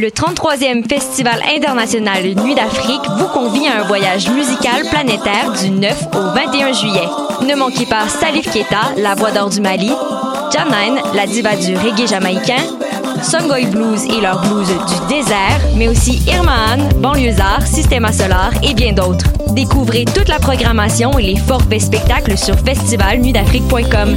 Le 33e Festival international Nuit d'Afrique vous convie à un voyage musical planétaire du 9 au 21 juillet. Ne manquez pas Salif Keita, la voix d'or du Mali, Janine, la diva du reggae jamaïcain, Songoy Blues et leur blues du désert, mais aussi Irmaan, Banlieusard, Systema Solar et bien d'autres. Découvrez toute la programmation et les forfaits spectacles sur festivalnuitdafrique.com.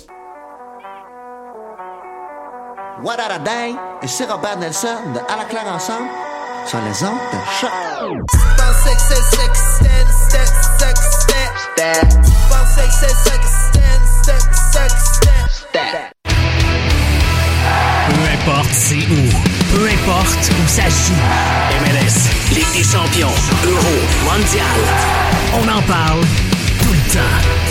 What a Day et c'est Robert Nelson de À la claire ensemble sur les ondes de choc. Peu importe c'est où, peu importe où ça joue. MLS, Ligue des champions, Euro, Mondial. On en parle tout le temps.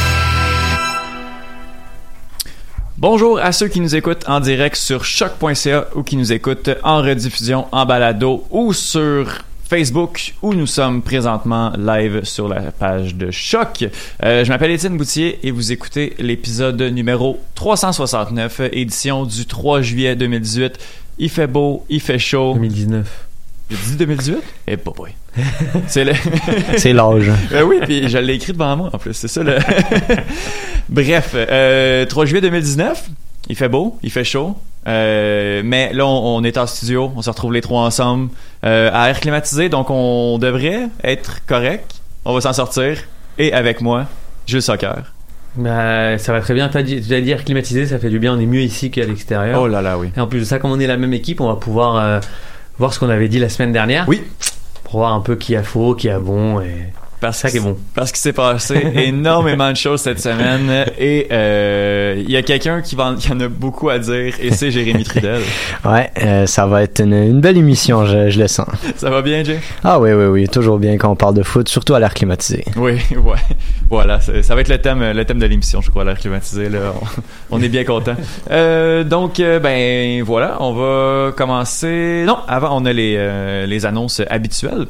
Bonjour à ceux qui nous écoutent en direct sur choc.ca ou qui nous écoutent en rediffusion, en balado ou sur Facebook où nous sommes présentement live sur la page de Choc. Euh, je m'appelle Étienne Boutier et vous écoutez l'épisode numéro 369, édition du 3 juillet 2018. Il fait beau, il fait chaud. 2019. J'ai dit 2018? Eh, pas boy. C'est le... C'est l'âge. Euh, oui, puis je l'ai écrit devant moi en plus, c'est ça le. Bref, euh, 3 juillet 2019, il fait beau, il fait chaud. Euh, mais là, on, on est en studio, on se retrouve les trois ensemble euh, à air climatisé, donc on devrait être correct. On va s'en sortir. Et avec moi, Jules Soccer. Bah, ça va très bien. Dit, tu as dit air climatisé, ça fait du bien. On est mieux ici qu'à l'extérieur. Oh là là, oui. Et en plus de ça, comme on est la même équipe, on va pouvoir euh, voir ce qu'on avait dit la semaine dernière. Oui. Pour voir un peu qui a faux, qui a bon et Parce ça qui est bon. Parce qu'il s'est passé énormément de choses cette semaine et euh, il y a quelqu'un qui, va, qui en a beaucoup à dire et c'est Jérémy Trudel. Ouais, euh, ça va être une, une belle émission, je, je le sens. Ça va bien, Jay? Ah oui, oui, oui, toujours bien quand on parle de foot, surtout à l'air climatisé. Oui, ouais. Voilà, ça, va être le thème, le thème de l'émission, je crois, l'air climatisé. Là. On, on est bien content. Euh, donc, ben voilà, on va commencer. Non, avant, on a les, les annonces habituelles.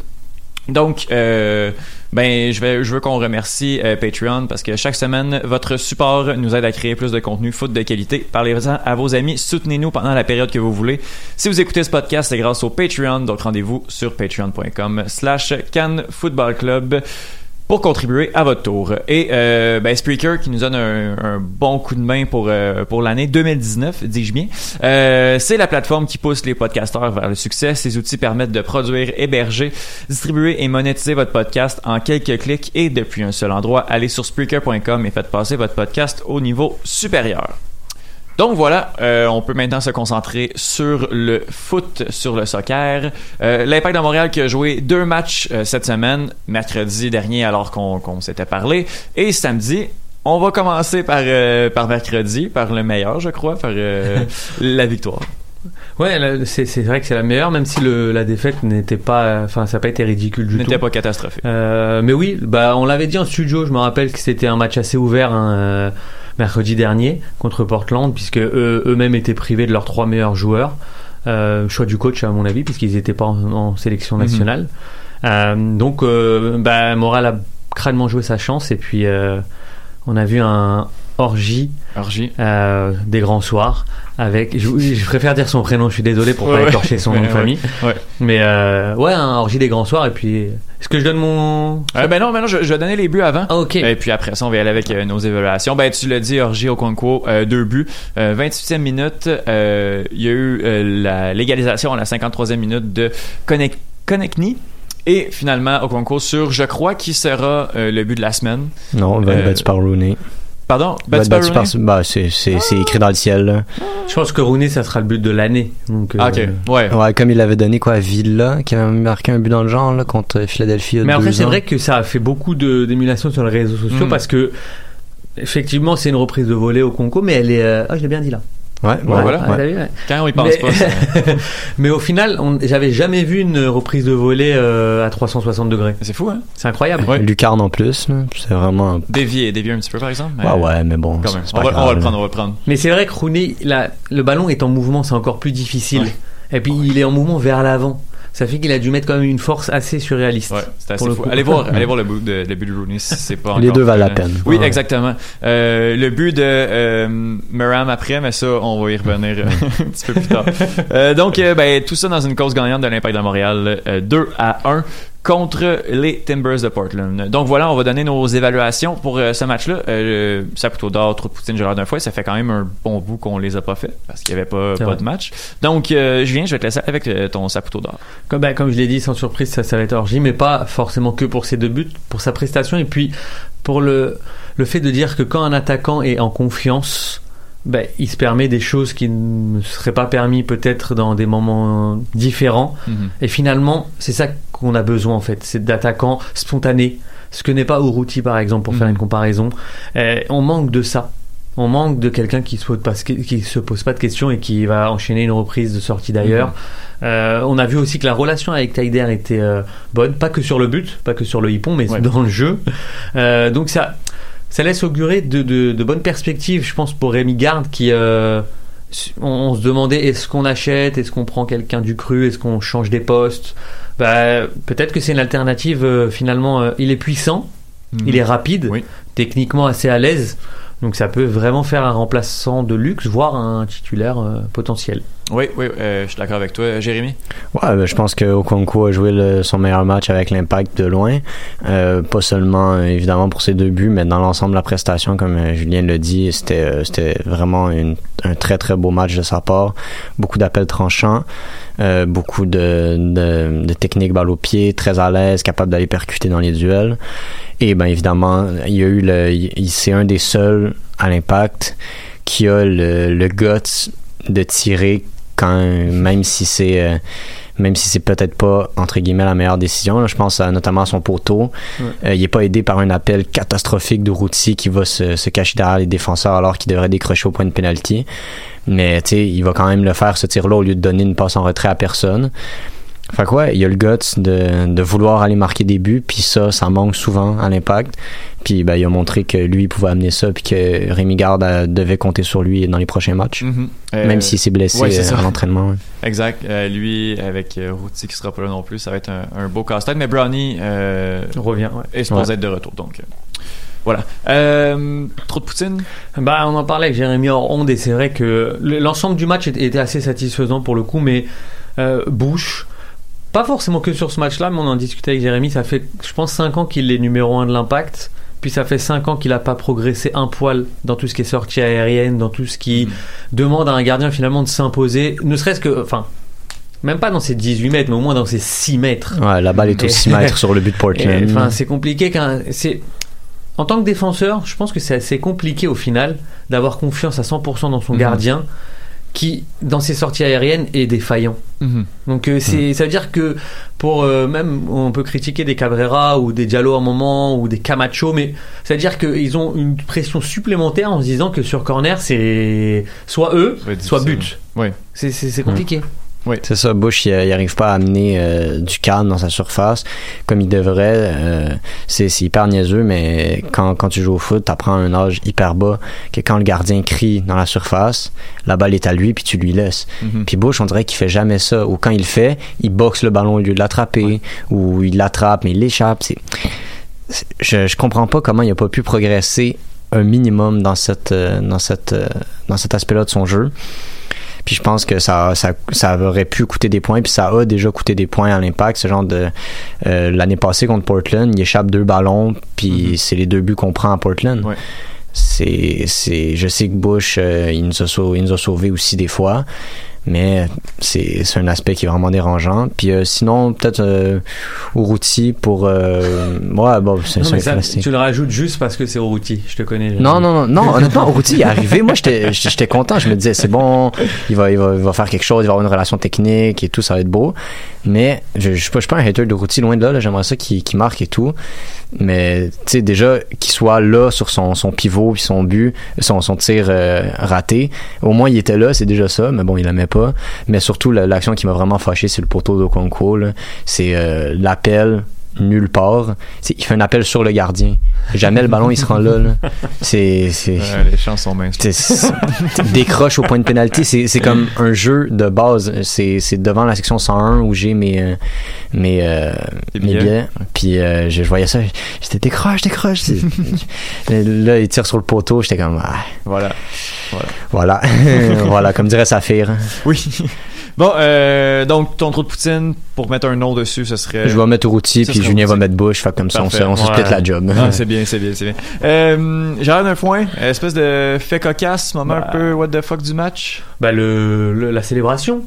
Donc, euh, ben, je veux qu'on remercie euh, Patreon parce que chaque semaine, votre support nous aide à créer plus de contenu foot de qualité. Parlez-en à vos amis, soutenez-nous pendant la période que vous voulez. Si vous écoutez ce podcast, c'est grâce au Patreon. Donc, rendez-vous sur patreon.com/slash Cannes Football Club pour contribuer à votre tour. Et euh, ben, Spreaker qui nous donne un, un bon coup de main pour euh, pour l'année 2019, dis-je bien. Euh, c'est la plateforme qui pousse les podcasteurs vers le succès. Ces outils permettent de produire, héberger, distribuer et monétiser votre podcast en quelques clics et depuis un seul endroit. Allez sur Spreaker.com et faites passer votre podcast au niveau supérieur. Donc voilà, euh, on peut maintenant se concentrer sur le foot, sur le soccer. Euh, L'Impact de Montréal qui a joué deux matchs euh, cette semaine, mercredi dernier alors qu'on s'était parlé, et samedi. On va commencer par, euh, par mercredi, par le meilleur, je crois, par euh, la victoire. Ouais, c'est vrai que c'est la meilleure, même si le, la défaite n'était pas, enfin, ça n'a pas été ridicule du tout. N'était pas catastrophique. Euh, mais oui, bah, on l'avait dit en studio. Je me rappelle que c'était un match assez ouvert hein, euh, mercredi dernier contre Portland, puisque eux- eux-mêmes étaient privés de leurs trois meilleurs joueurs. Euh, choix du coach, à mon avis, puisqu'ils n'étaient pas en, en sélection Mhm. nationale. Euh, donc, euh, bah, Moral a crânement joué sa chance, et puis on a vu un orgie Orgie. euh, des grands soirs avec je, je préfère dire son prénom je suis désolé pour Ouais, pas écorcher son nom de famille ouais. mais euh, ouais un orgie des grands soirs et puis est-ce que je donne mon Euh, ben non, ben non, je, je vais donner les buts avant. Ah, ok Et puis après ça, on va y aller avec euh, nos évaluations. Ben, tu l'as dit, Orgi Okonkwo, euh, deux buts. Euh, 28e minute, euh, il y a eu euh, la légalisation à la 53e minute de Connect Connectny. Et finalement, Okonkwo sur, je crois, qui sera euh, le but de la semaine. Non, Euh, battu par Rooney. Pardon? Battu Rooney? par- bah, c'est c'est- c'est écrit dans le ciel. là. je pense que Rooney ça sera le but de l'année donc euh, Ah, ok. Ouais. Ouais, comme il l'avait donné quoi à Villa, qui avait marqué un but dans le genre là, contre Philadelphie. il y a mais après deux c'est ans. vrai que ça a fait beaucoup de d'émulation sur les réseaux sociaux Mm. parce que effectivement c'est une reprise de volée au Congo mais elle est euh, ah je l'ai bien dit là Ouais, ouais, voilà. Ouais. t'as vu, ouais. Quand on y pense Mais- pas, ça- mais au final on- j'avais jamais vu une reprise de volée euh, à 360 degrés c'est fou, hein? c'est incroyable Ouais. Lucarne en plus, c'est vraiment. Dévier, dévier un petit peu, par exemple. mais- Ouais, ouais, mais bon, Quand même. On va, on va le prendre, on va le prendre. Mais c'est vrai que Rooney, le ballon est en mouvement, c'est encore plus difficile. Ouais. Et puis il est en mouvement vers l'avant. Ça fait qu'il a dû mettre quand même une force assez surréaliste. Ouais, c'est assez fou. Allez voir, allez voir le but de, le but de Rooney, si c'est pas Les deux valent la peine. Oui, Ouais. exactement. Euh, le but de euh, Meram après, mais ça, on va y revenir euh, un petit peu plus tard. Euh, donc, euh, ben, tout ça dans une cause gagnante de l'Impact de Montréal, euh, 2 à 1 contre les Timbers de Portland. Donc voilà, on va donner nos évaluations pour euh, ce match-là. Euh, Saputo d'or, trop Poutine, Gérard d'un fois, ça fait quand même un bon bout qu'on les a pas fait parce qu'il y avait pas, pas de match. Donc, euh, Julien, je vais te laisser avec euh, ton Saputo d'or. Comme, bah, comme je l'ai dit, sans surprise, ça, ça va être Orgy, mais pas forcément que pour ses deux buts, pour sa prestation et puis pour le, le fait de dire que quand un attaquant est en confiance, bah, il se permet des choses qui ne seraient pas permis peut-être dans des moments différents. Et finalement, c'est ça qu'on a besoin en fait, c'est d'attaquants spontanés, ce que n'est pas Uruti par exemple pour faire Mhm. une comparaison. Euh, on manque de ça. On manque de quelqu'un qui qui se pose pas de questions et qui va enchaîner une reprise de sortie d'ailleurs. Euh, on a vu aussi que la relation avec Taider était euh, bonne, pas que sur le but, pas que sur le hippon, mais Ouais. dans le jeu. Euh, donc ça, ça laisse augurer de, de, de bonnes perspectives, je pense, pour Rémi Garde qui. euh, on, on se demandait est-ce qu'on achète, est-ce qu'on prend quelqu'un du cru, est-ce qu'on change des postes? Bah, peut-être que c'est une alternative. euh, finalement, euh, il est puissant, il est rapide, Oui. techniquement assez à l'aise. Donc ça peut vraiment faire un remplaçant de luxe, voire un titulaire potentiel. Oui, oui, euh, je suis d'accord avec toi. Jérémy? Ouais, ben, je pense que Okonkwo a joué le- son meilleur match avec l'impact de loin. Euh, pas seulement euh, évidemment pour ses deux buts, mais dans l'ensemble de la prestation, comme Julien l'a dit, c'était c'était vraiment un très très beau match de sa part. Beaucoup d'appels tranchants, beaucoup de, de, de technique balle au pied, très à l'aise, capable d'aller percuter dans les duels. Et ben évidemment, il y a eu le, il- c'est un des seuls à l'impact qui a le, le guts de tirer quand même si c'est euh, même si c'est peut-être pas entre guillemets la meilleure décision là, je pense à- notamment à son poteau. Ouais. Euh, il est pas aidé par un appel catastrophique de Routy qui va se, se cacher derrière les défenseurs alors qu'il devrait décrocher au point de pénalty. Mais tu sais il va quand même le faire ce tir là au lieu de donner une passe en retrait à personne fait que ouais, il y a le guts de, de vouloir aller marquer des buts, puis ça, ça manque souvent à l'impact. Puis ben, il a montré que lui pouvait amener ça, puis que Rémi Garde euh, devait compter sur lui dans les prochains matchs. Mhm. Euh, Même s'il s'est blessé ouais, euh, à l'entraînement. ouais. Exact. Euh, lui, avec euh, Routy qui sera pas là non plus, ça va être un, un beau casse-tête. Mais Brownie euh, Revient, ouais. est supposé Ouais. être de retour. Donc, voilà. Euh, trop de Poutine? Bah, on en parlait avec Jérémy hors onde et c'est vrai que le- l'ensemble du match était était assez satisfaisant pour le coup, mais euh, Bush, pas forcément que sur ce match-là, mais on en discutait avec Jérémy, ça fait, je pense, 5 ans qu'il est numéro 1 de l'impact. Puis ça fait 5 ans qu'il n'a pas progressé un poil dans tout ce qui est sortie aérienne, dans tout ce qui demande à un gardien finalement de s'imposer, ne serait-ce que, enfin, même pas dans ses 18 mètres, mais au moins dans ses 6 mètres. Ouais, la balle est au Et- 6 mètres sur le but de Portland. Enfin, c'est compliqué qu'un. C'est en tant que défenseur, je pense que c'est assez compliqué au final d'avoir confiance à 100% dans son Mhm. gardien qui, dans ses sorties aériennes, est défaillant. Donc euh, c'est, ça veut dire que pour euh, même on peut critiquer des Cabrera ou des Diallo à un moment ou des Camacho, mais ça veut dire qu'ils ont une pression supplémentaire en se disant que sur corner c'est soit eux, soit but. Oui. C'est, c'est, c'est compliqué. C'est ça, Bush, il n'arrive pas à amener euh, du calme dans sa surface comme il devrait. Euh, c'est hyper niaiseux, mais quand, quand tu joues au foot, tu apprends un âge hyper bas que quand le gardien crie dans la surface, la balle est à lui, puis tu lui laisses. Mhm. Puis Bush, on dirait qu'il fait jamais ça. Ou quand il le fait, il boxe le ballon au lieu de l'attraper, ou il l'attrape, mais il l'échappe. Je, je comprends pas comment il a pas pu progresser un minimum dans cette dans cette euh, dans cet aspect-là de son jeu. Puis je pense que ça, ça, ça aurait pu coûter des points, puis ça a déjà coûté des points à l'impact. Ce genre de euh, l'année passée contre Portland, il échappe deux ballons, puis c'est les deux buts qu'on prend à Portland. Ouais. C'est, c'est, je sais que Bush, euh, il nous a sauvé, il nous a sauvés aussi des fois, mais c'est, un aspect qui est vraiment dérangeant. Puis euh, sinon, peut-être euh, pour, euh, ouais, bon, c'est, tu le rajoutes juste parce que c'est Routi. Je te connais. Non, non, non, non, honnêtement, il est arrivé. Moi, j'étais, content. Je me disais, c'est bon, il va, il va, il va faire quelque chose, il va avoir une relation technique et tout, ça va être beau. Mais je, je suis pas, je suis pas un hater de Routi, loin de là, là, j'aimerais ça qu'il, qu'il marque et tout. Mais, tu sais, déjà, qu'il soit là sur son, son pivot puis son but, son, son tir euh, raté. Au moins, il était là, c'est déjà ça, mais bon, il l'aimait Mais surtout, la- l'action qui m'a vraiment fâché, c'est le poteau d'Okonkwo. C'est euh, l'appel nulle part. Il fait un appel sur le gardien. Jamais le ballon, il se rend là, là. C'est, c'est, Ouais, les chances sont minces. décroche au point de pénalty. C'est, c'est comme un jeu de base. C'est, c'est devant la section 101 où j'ai mes, euh, mes, euh, mes billets. Puis euh, je, je voyais ça. J'étais décroche, décroche. Là, il tire sur le poteau. J'étais comme, ah, Voilà. voilà. voilà, comme dirait Saphir. Oui. Bon, euh, donc ton trou de poutine, pour mettre un nom dessus, ce serait. Je vais mettre Routi, Ça puis Julien va mettre Bush. Fait comme ça, on se, Parfait. on se Ouais. split la job. Ah, c'est bien, c'est bien, c'est bien. Euh, Gérard d'un foin, espèce de fait cocasse, moment Bah. un peu what the fuck du match? Bah, le, le- la célébration.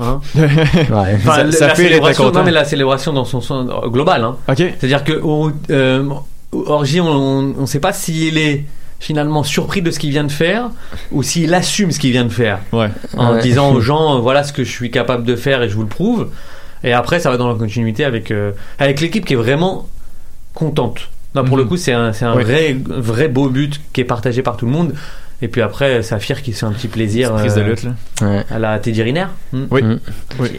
Hein? Ouais. Enfin, Ça- ça la fait, non, mais la célébration dans son sens euh, global. Hein. Ok. C'est-à-dire que au- euh, Orgy, on ne sait pas s'il est finalement surpris de ce qu'il vient de faire ou s'il assume ce qu'il vient de faire Ouais. en Ouais. disant aux gens euh, voilà ce que je suis capable de faire et je vous le prouve et après ça va dans la continuité avec euh, avec l'équipe qui est vraiment contente non, pour Mhm. le coup c'est un, c'est un Ouais. vrai vrai beau but qui est partagé par tout le monde et puis après Saphir qui se fait un petit plaisir Prise de euh, lutte, là. Ouais. à la Teddy Riner Hmm. Oui. Mm.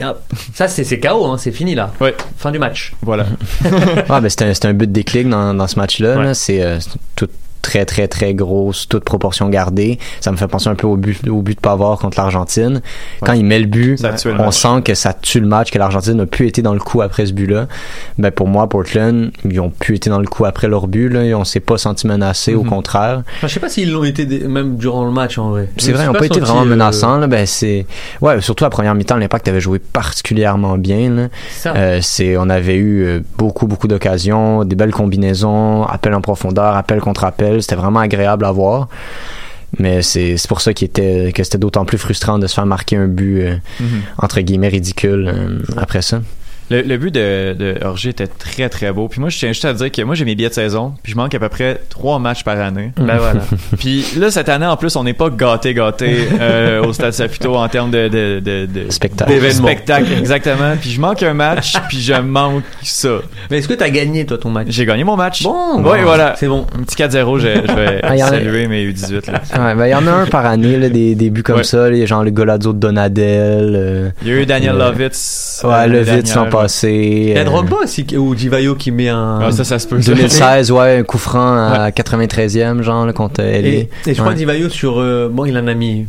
Hop. ça c'est c'est KO hein, c'est fini là Ouais. fin du match Voilà. Ouais, ben, c'était un, un but déclic dans, dans ce match-là. Ouais. là. C'est euh, c'est tout très, très, très grosse, toute proportion gardée. Ça me fait penser un peu au but, au but de Pavard contre l'Argentine. Quand il met le but, Ça tue le on match. sent que ça tue le match, que l'Argentine n'a plus été dans le coup après ce but-là. Ben, pour moi, Portland, ils ont plus été dans le coup après leur but. Là. On s'est pas senti menacés, au Mhm. contraire. Enfin, je sais pas s'ils l'ont été même durant le match en vrai C'est vrai, ils n'ont pas été vraiment euh, menaçants. Là. Ben, c'est... Ouais, surtout la première mi-temps, l'Impact avait joué particulièrement bien. Là. Euh, c'est, on avait eu euh, beaucoup, beaucoup d'occasions, des belles combinaisons, appel en profondeur, appel contre appel. C'était vraiment agréable à voir. Mais c'est, pour ça était, que c'était d'autant plus frustrant de se faire marquer un but, euh, Mhm. entre guillemets, ridicule euh, après ça. Le, le but de, de Orgy était très très beau. Puis moi, je tiens juste à dire que moi, j'ai mes billets de saison. Puis je manque à peu près trois matchs par année. ben voilà Puis là, cette année, en plus, on n'est pas gâté gâté euh, au Stade Saputo en termes de, de, de, de Spectacle. d'événements. spectacle, exactement. Puis je manque un match, puis je manque ça. mais est-ce que t'as gagné toi ton match? J'ai gagné mon match. bon Oui, bah, voilà. c'est bon Un petit 4-0, je, je vais Ah, a- saluer mes U18. Là. Ouais, ben, il y en a un par année, là, des, des buts comme Ouais. ça, les, genre le Golazzo de Donadel, euh, Il y a eu Daniel Euh, Lovitz. ouais, euh, vite l'an. Passé. il y a euh, Drogba aussi ou Divayo qui met un Ah, ça, ça se peut. ça. 2016, ouais, un coup franc à 93e, genre, là, contre LA. et, et je crois Ouais. que Divayo sur euh, bon il en a mis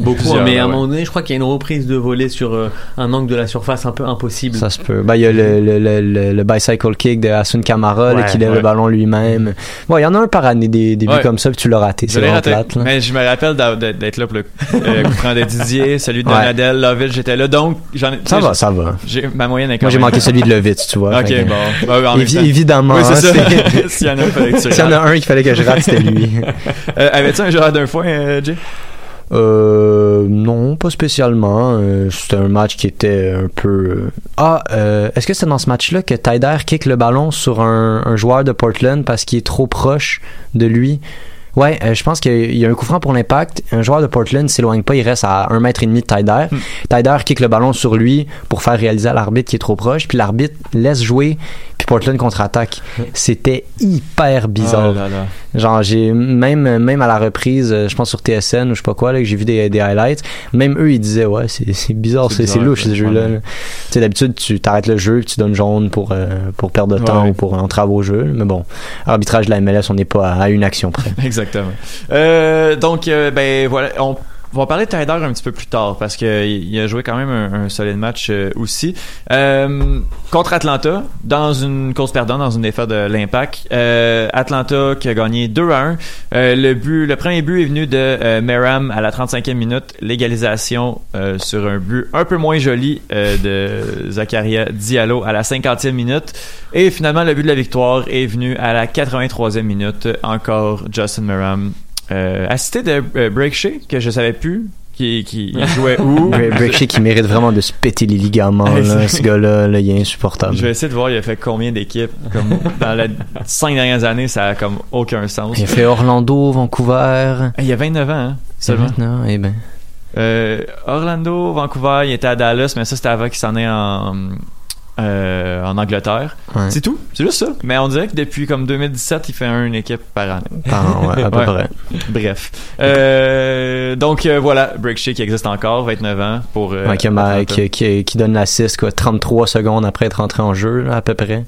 beaucoup mais à un ouais. moment donné je crois qu'il y a une reprise de volée sur euh, un angle de la surface un peu impossible Ça se peut. Ben, il y a le, le, le, le, le bicycle kick de Asun Kamara là, Ouais, qui lève ouais. le ballon lui-même. Bon, il y en a un par année des, des buts comme ça, puis tu l'as raté. C'est vraiment raté. plate. là. Mais je me rappelle d'être là pour le euh, coup de Didier, celui de. Donadel, Lovitz, j'étais là. Donc, j'en ai. Ça va, ça va. J'ai, ma moyenne est quand Moi, j'ai manqué celui de Levitz, tu vois. Ok, bon. Bah, Évi- évidemment. Oui, c'est hein, S'il y en a un, qu'il fallait que je rate, c'était lui. Euh, avais-tu un joueur d'un foin, euh, Jay? Euh, non, pas spécialement. Euh, c'était un match qui était un peu. euh, Ah, euh, est-ce que c'est dans ce match-là que Tyder kick le ballon sur un, un joueur de Portland parce qu'il est trop proche de lui? Ouais, euh, je pense qu'il y a un coup franc pour l'impact. Un joueur de Portland s'éloigne pas, il reste à un mètre et demi de Tyder. Hmm. Tyder kick le ballon sur lui pour faire réaliser à l'arbitre qui est trop proche, puis l'arbitre laisse jouer, puis Portland contre-attaque. C'était hyper bizarre. Oh là là. Genre, j'ai même, même à la reprise, euh, je pense sur TSN ou je sais pas quoi, là, que j'ai vu des, des highlights, même eux, ils disaient, ouais, c'est bizarre, C'est bizarre, louche ce jeu-là. là. Tu sais, d'habitude, tu t'arrêtes le jeu, puis tu donnes jaune pour, euh, pour perdre de temps Ouais. ou pour entrave au jeu. Mais bon, arbitrage de la MLS, on n'est pas à, à une action près. Exactement. Euh, donc, euh, ben voilà, va parler de Tyler un petit peu plus tard parce que il il a joué quand même un, un solide match euh, aussi. Euh, contre Atlanta, dans une course perdante, dans une défaite de l'Impact. Euh, Atlanta qui a gagné 2 à 1. Euh, le but, le premier but est venu de euh, Meram à la 35e minute. L'égalisation sur un but un peu moins joli de Zakaria Diallo à la 50e minute. Et finalement, le but de la victoire est venu à la 83e minute. Encore Justin Meram. Euh, assisté de euh, Break Shea, que je savais plus qui, qui jouait où. Breakshay qui mérite vraiment de se péter les ligaments, là, ce gars-là, là, il est insupportable. Je vais essayer de voir, il a fait combien d'équipes. Comme dans les cinq dernières années, ça a comme aucun sens. Il a fait Orlando, Vancouver. Il y a 29 ans, hein, C'est seulement. maintenant, eh ben. Euh, Orlando, Vancouver, il était à Dallas, mais ça c'était avant qu'il s'en ait en, euh, en Angleterre. Ouais. C'est tout, c'est juste ça. Mais on dirait que depuis comme 2017, il fait une équipe par année. An, ouais, à peu Ouais. près. Bref. Euh, donc euh, voilà, Break Shea qui existe encore, 29 ans pour. Ouais, qui, ma- qui, qui- qui donne l'assist, quoi, 33 secondes après être entré en jeu, là, à peu près.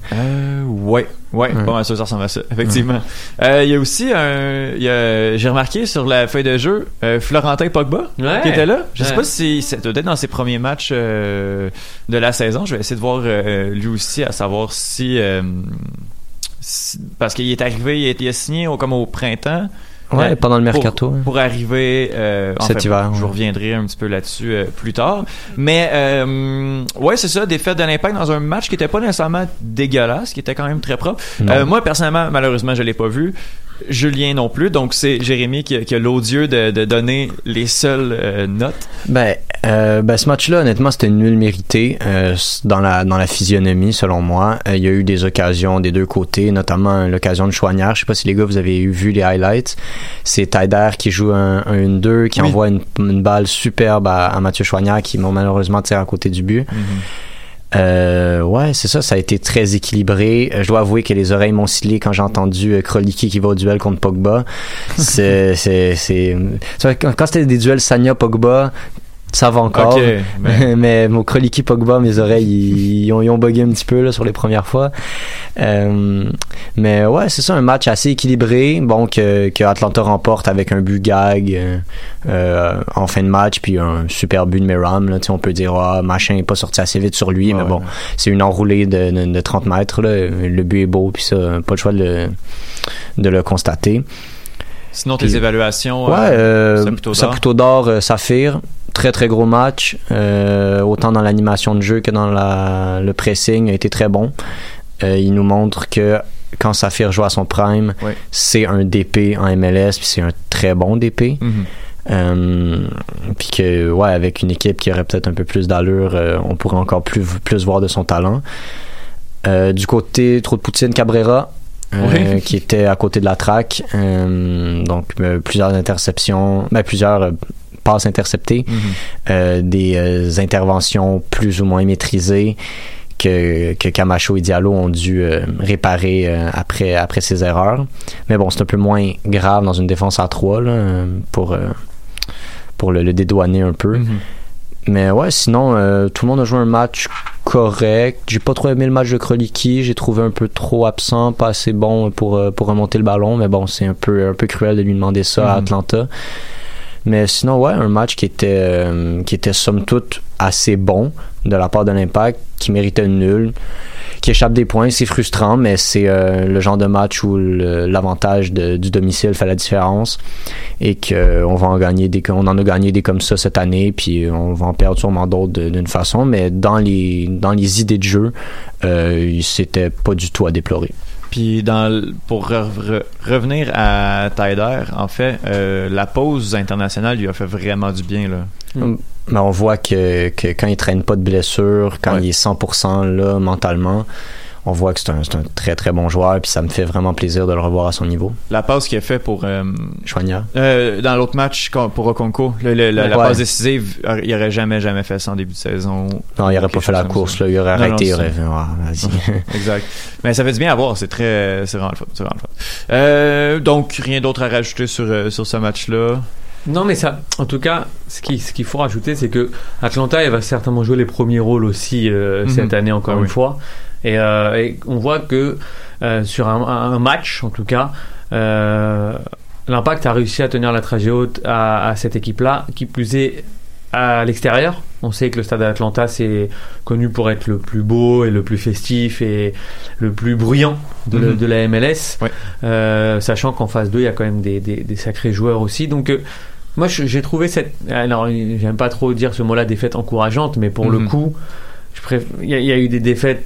Ouais, ouais, mal sûr, ça ressemble à ça, effectivement. Euh, Il y a aussi un, il y a- j'ai remarqué sur la feuille de jeu, euh, Florentin Pogba Ouais. qui était là. Je sais Ouais. pas si c'est peut-être dans ses premiers matchs euh, de la saison. Je vais essayer de voir euh, lui aussi à savoir si, euh, si- parce qu'il est arrivé, il a, il a signé au, comme au printemps. Ouais, Euh, pendant le mercato. hein. Pour, arriver euh, Cet hiver, Je ouais. reviendrai un petit peu là-dessus euh, plus tard. Mais euh, ouais, c'est ça, défaite de l'impact dans un match qui était pas nécessairement dégueulasse, qui était quand même très propre. Euh, moi, personnellement, malheureusement, je l'ai pas vu. Julien non plus. Donc, c'est Jérémy qui, a- qui a l'odieux de, de donner les seules euh, notes. Ben, euh, ben, ce match-là, honnêtement, c'était nul mérité euh, dans la dans la physionomie, selon moi. Il y a eu des occasions des deux côtés, notamment l'occasion de Chouanière. Je sais pas si les gars vous avez eu- vu les highlights. C'est Tyder qui joue un, un 1-2, qui Oui. envoie une, une balle superbe à, à Mathieu Chouanière, qui bon, malheureusement tire à côté du but. Euh, ouais, c'est ça, ça a été très équilibré. Euh, Je dois avouer que les oreilles m'ont scellé quand j'ai entendu euh, Kroliki qui va au duel contre Pogba. C'est, c'est, c'est, quand c'était des duels Sanya-Pogba, ça va encore. Mais- mais mon Kroliki Pogba, mes oreilles, ils, ont, ils ont bugué un petit peu là, sur les premières fois. Euh, mais ouais, c'est ça, un match assez équilibré. Bon, que, que Atlanta remporte avec un but gag euh, euh, en fin de match, puis un super but de Meram. Là, on peut dire, ah, machin est pas sorti assez vite sur lui, mais bon, ouais. c'est une enroulée de, de, de 30 mètres. Là. Le but est beau, puis ça, pas le choix de le, de le constater. Sinon, tes Puis- évaluations. Ouais, euh, Saputo ça d'or? plutôt d'or, Saphir. Très très gros match, euh, autant dans l'animation de jeu que dans la, le pressing, a été très bon. Euh, il nous montre que quand Saphir joue à son prime, c'est un DP en MLS, puis c'est un très bon DP. Mhm. Euh, puis que, ouais, avec une équipe qui aurait peut-être un peu plus d'allure, on pourrait encore plus, plus voir de son talent. Du côté trop de Poutine, Cabrera, euh, Oui. qui était à côté de la traque. Euh, donc, euh, plusieurs interceptions, ben, plusieurs passes interceptées, Mhm. euh, des euh, interventions plus ou moins maîtrisées que, que Camacho et Diallo ont dû euh, réparer euh, après, après ces erreurs. Mais bon, c'est un peu moins grave dans une défense à 3 là, euh, pour, euh, pour le, le dédouaner un peu. Mhm. Mais ouais, sinon, tout le monde a joué un match correct. J'ai pas trop aimé le match de Kroliki. J'ai trouvé un peu trop absent, pas assez bon pour, pour remonter le ballon. Mais bon, c'est un peu, un peu cruel de lui demander ça à Mhm. Atlanta. Mais sinon, ouais, un match qui était, euh, qui était somme toute assez bon de la part de l'Impact, qui méritait une nulle, qui échappe des points. C'est frustrant, mais c'est euh, le genre de match où l'avantage du domicile fait la différence et qu'on va en gagner des, on en a gagné des comme ça cette année, puis on va en perdre sûrement d'autres d'une façon, mais dans les, dans les idées de jeu, euh, c'était pas du tout à déplorer. Puis dans pour re- re- revenir à Tyder, en fait, euh, la pause internationale lui a fait vraiment du bien là. Mais on voit que, que quand il traîne pas de blessure, quand Ouais. il est 100% là mentalement, on voit que c'est un, c'est un très très bon joueur, puis ça me fait vraiment plaisir de le revoir à son niveau. La passe qu'il a fait pour euh, Choignard. euh, dans l'autre match pour Okonko, le- le- la, la Ouais. passe décisive, euh, il aurait jamais jamais fait ça en début de saison. Non, il aurait pas fait la course, là, il aurait Non, arrêté, non, il aurait fait, vas-y. exact. Mais ça fait du bien à voir, c'est très, c'est vraiment le fun, c'est vraiment le fun. Euh, donc rien d'autre à rajouter sur sur ce match-là? Non, mais ça, en tout cas, ce qui- ce qu'il faut rajouter, c'est que Atlanta, elle va certainement jouer les premiers rôles aussi euh, Mhm. cette année, encore Ah une oui. fois. Et, euh, et on voit que euh, sur un, un match, en tout cas, euh, l'Impact a réussi à tenir la trajet haute à, à cette équipe-là, qui plus est à l'extérieur. On sait que le stade d'Atlanta, c'est connu pour être le plus beau et le plus festif et le plus bruyant de, Mhm. de la MLS. Ouais. Euh, sachant qu'en phase 2, il y a quand même des, des- des sacrés joueurs aussi. Donc, euh, moi, j'ai trouvé cette. Alors, j'aime pas trop dire ce mot-là, défaite encourageante, mais pour le Mhm. coup, je préf- il y, a- il y a eu des défaites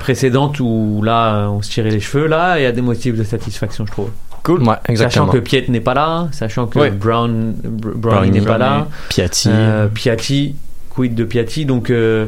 précédentes où là, on se tirait les cheveux. Là, il y a des motifs de satisfaction, je trouve. Cool. Ouais, exactement. Sachant que Piet n'est pas là, sachant que Ouais. Brown, Br- Brownie Brownie, n'est pas là, Piatti. euh, Piatti, quid de Piatti, donc euh,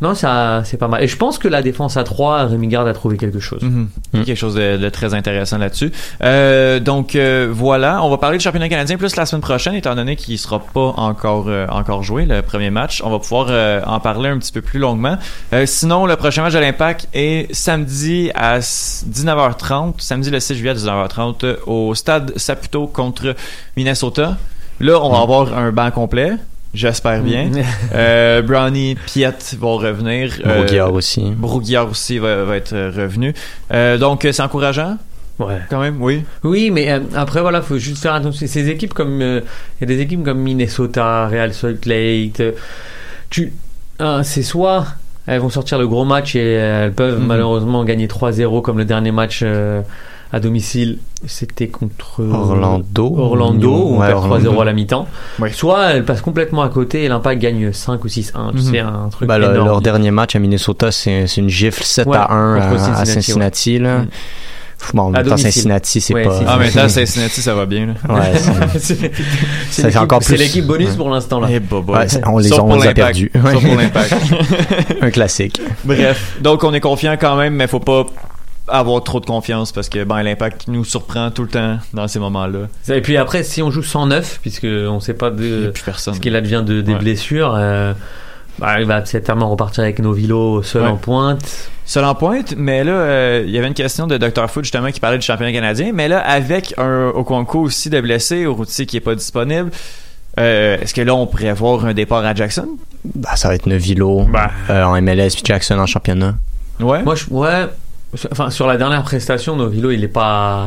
non, ça c'est pas mal. Et je pense que la défense à 3, Rémi Garde a trouvé quelque chose. Il y a Mm. quelque chose de, de très intéressant là-dessus. Euh, donc euh, voilà, on va parler du championnat canadien plus la semaine prochaine, étant donné qu'il sera pas encore euh, encore joué le premier match. On va pouvoir en parler un petit peu plus longuement. Sinon, le prochain match de l'Impact est samedi à s- 19h30, samedi le 6 juillet à 19h30 euh, au stade Saputo contre Minnesota. Là, on va avoir un banc complet. J'espère bien. Euh, Brownie, Piet vont revenir. Euh, Broguillard aussi. Broguillard aussi va, va être euh, revenu. Euh, donc, c'est encourageant, Ouais. quand même, oui. Oui, mais euh, après voilà, faut juste faire attention. Ces équipes comme euh, il y a des équipes comme Minnesota, Real Salt Lake. tu, euh, c'est soit elles vont sortir le gros match et elles peuvent Mhm. malheureusement gagner 3-0 comme le dernier match euh, à domicile. C'était contre Orlando. Orlando où on Ouais, perd Orlando. 3-0 à la mi-temps. Ouais. Soit elles passent complètement à côté et l'Impact gagne 5 ou 6-1. Mhm. C'est un truc Bah, le- énorme. leur dernier match à Minnesota, c'est une gifle 7 Ouais, à 1 contre à, à Cincinnati, Cincinnati. Là. Mm. Bon, en À même temps, domicile. Cincinnati, c'est Ouais, pas. Ah, mais là, Cincinnati, ça va bien. Là. Ouais, c'est- plus. l'équipe bonus Ouais. pour l'instant là. Eh, bobo. Ouais, c'est- on les Sauf a, on les a perdus. Sauf pour l'impact. un classique. Bref, donc on est confiant quand même, mais faut pas avoir trop de confiance parce que ben l'impact nous surprend tout le temps dans ces moments-là. Et puis après, si on joue 109, puisque on sait pas de plus personne. ce qu'il advient de, des Ouais. blessures, euh, bah, il va certainement repartir avec Novilo seul Ouais. en pointe. Seul en pointe, mais là, euh, il y avait une question de Dr. Foot justement qui parlait du championnat canadien, mais là, avec un Okonko aussi de blessé, au routier qui est pas disponible, euh, est-ce que là, on pourrait voir un départ à Jackson? Bah, ça va être Nevilo Bah. euh, en MLS puis Jackson en championnat. Ouais. Moi, je, ouais. Enfin, sur la dernière prestation, Novilo, il est pas.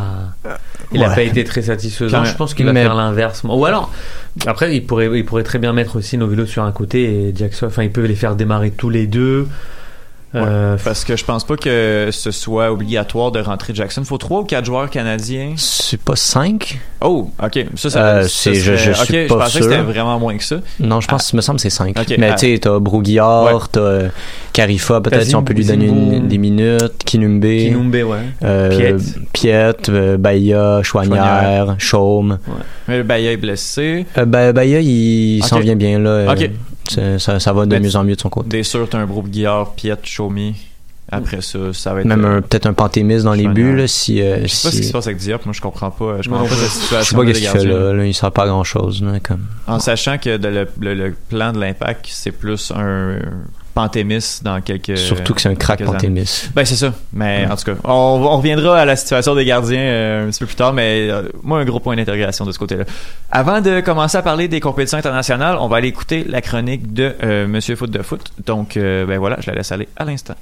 Il a Ouais. pas été très satisfaisant. Je pense qu'il va Mais- faire l'inverse. Ou alors, après, il pourrait, il pourrait très bien mettre aussi Novilo sur un côté et Jackson. Enfin, il peut les faire démarrer tous les deux. Euh, Parce que je pense pas que ce soit obligatoire de rentrer Jackson. Faut trois ou quatre joueurs canadiens. C'est pas 5 Oh, ok. Ça, ça, Euh, ça je- je ok, suis je pas pensais que sûr. c'était vraiment moins que ça. Non, je pense, il me semble que c'est 5. Ok, Mais ah. tu sais, t'as Broguillard, Ouais. t'as Carifa, peut-être si on peut lui donner une- des minutes, Kinumbe, Kinumbe, ouais. euh, Piet. Piet, euh, Bahia, Chouanière, Chaume. Mais Bahia est blessé. Euh, Ba- Bahia, il s'en vient bien, là. Ok. Ça, ça va de Mais mieux en mieux de son côté. Des sûr, t'as un groupe Guillard, Piet, Chaumy. Après ça, ça va être. Même euh, peut-être un Pantémis dans les buts, là, si... euh, Je sais pas ce qui se passe avec Diop, moi je comprends pas. Je comprends non pas cette Je sais situation. pas qu'est-ce qu'il fait là, là, il sert pas à grand chose, comme. En sachant que de le, le- le plan de l'impact, c'est plus un Pantémis dans quelques. Surtout que c'est un crack. Pantémis. Ben c'est ça. Mais Ouais. en tout cas, on, on reviendra à la situation des gardiens euh, un petit peu plus tard, mais euh, moi un gros point d'interrogation de ce côté-là. Avant de commencer à parler des compétitions internationales, on va aller écouter la chronique de euh, Monsieur Foot de Foot. Donc euh, ben voilà, je la laisse aller à l'instant.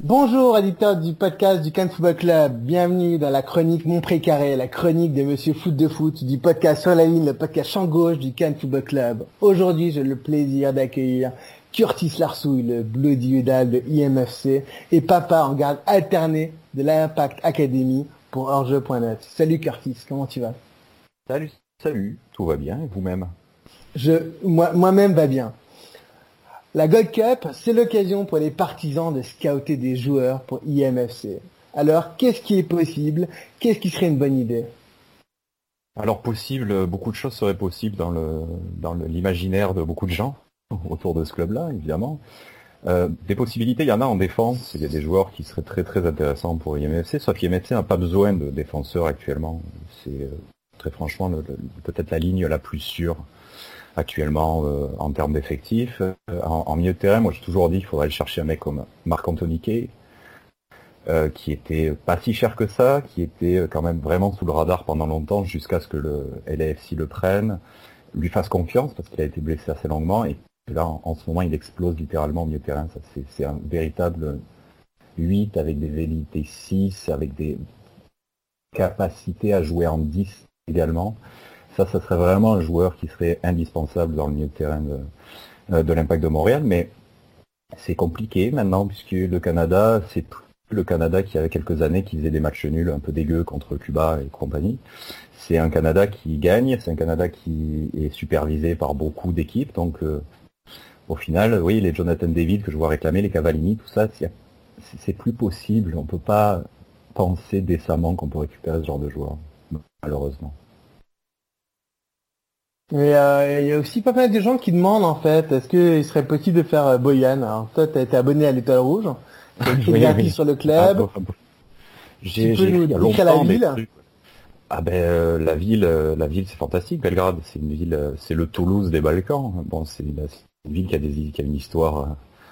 Bonjour auditeurs du podcast du Cannes Football Club, bienvenue dans la chronique Mon Précaré, la chronique de Monsieur Foot de Foot, du podcast sur la ligne, le podcast champ gauche du Cannes Football Club. Aujourd'hui, j'ai le plaisir d'accueillir Curtis Larsouille, le Bloody Udal de IMFC, et papa en garde alternée de l'Impact Academy pour Orjeu.net. Salut Curtis, comment tu vas? Salut, salut, tout va bien et vous-même? Je, moi, moi-même va bien. La Gold Cup, c'est l'occasion pour les partisans de scouter des joueurs pour IMFC. Alors, qu'est-ce qui est possible? Qu'est-ce qui serait une bonne idée? Alors possible, beaucoup de choses seraient possibles dans le dans le- l'imaginaire de beaucoup de gens autour de ce club-là, évidemment. Euh, des possibilités, il y en a en défense. Il y a des joueurs qui seraient très très intéressants pour IMFC, sauf qu'IMFC n'a pas besoin de défenseurs actuellement. C'est euh, très franchement peut-être la ligne la plus sûre actuellement euh, en termes d'effectifs. Euh, en, en milieu de terrain, moi j'ai toujours dit qu'il faudrait aller chercher un mec comme Marc-Anthony Kay, euh, qui était pas si cher que ça, qui était quand même vraiment sous le radar pendant longtemps jusqu'à ce que le LAFC le prenne, lui fasse confiance parce qu'il a été blessé assez longuement et là en, ce moment il explose littéralement au milieu de terrain. C'est, un véritable 8 avec des velléités 6, avec des capacités à jouer en 10 également. Ça, ça serait vraiment un joueur qui serait indispensable dans le milieu de terrain de, euh, de l'impact de Montréal, mais c'est compliqué maintenant puisque le Canada, c'est plus le Canada qui avait quelques années qui faisait des matchs nuls un peu dégueux contre Cuba et compagnie. C'est un Canada qui gagne, c'est un Canada qui est supervisé par beaucoup d'équipes, donc euh, au final, oui, les Jonathan David que je vois réclamer, les Cavallini, tout ça, c'est plus possible. On peut pas penser décemment qu'on peut récupérer ce genre de joueur, malheureusement. Mais euh, il y a aussi pas mal de gens qui demandent en fait, est-ce qu'il serait possible de faire euh, Boyan? Alors toi, t'as été abonné à l'Étoile Rouge, t'as écrit Oui, sur le club. Ah, bon, bon. Tu J'ai nous écrit il y a dire à la ville trucs. Ah ben euh, la ville, euh, la ville c'est fantastique. Belgrade, c'est une ville, euh, c'est le Toulouse des Balkans. Bon, c'est une, une ville qui a une histoire euh,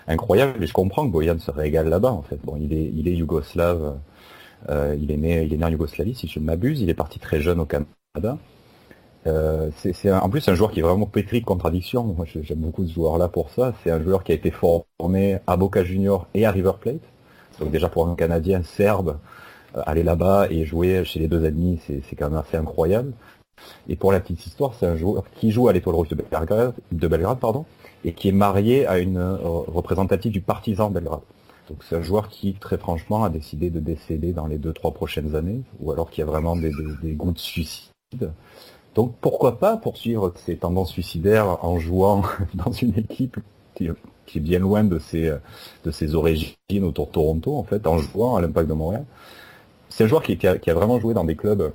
incroyable. Et je comprends que Boyan se régale là-bas en fait. Bon, il est, il est yougoslave. euh, il est né, il est né en Yougoslavie si je ne m'abuse. Il est parti très jeune au Canada. Euh, c'est en plus un joueur qui est vraiment pétri de contradictions. Moi, j'aime beaucoup ce joueur-là pour ça. C'est un joueur qui a été formé à Boca Junior et à River Plate. Donc déjà pour un Canadien serbe, aller là-bas et jouer chez les deux ennemis, c'est c'est quand même assez incroyable. Et pour la petite histoire, c'est un joueur qui joue à l'Étoile Rouge de Belgrade, de Belgrade pardon, et qui est marié à une euh, représentative du Partizan Belgrade. Donc c'est un joueur qui, très franchement, a décidé de décéder dans les deux trois prochaines années, ou alors qui a vraiment des, des, goûts de suicide. Donc pourquoi pas poursuivre ses tendances suicidaires en jouant dans une équipe qui, qui est bien loin de ses, origines autour de Toronto, en fait, en jouant à l'Impact de Montréal? C'est un joueur qui a vraiment joué dans des clubs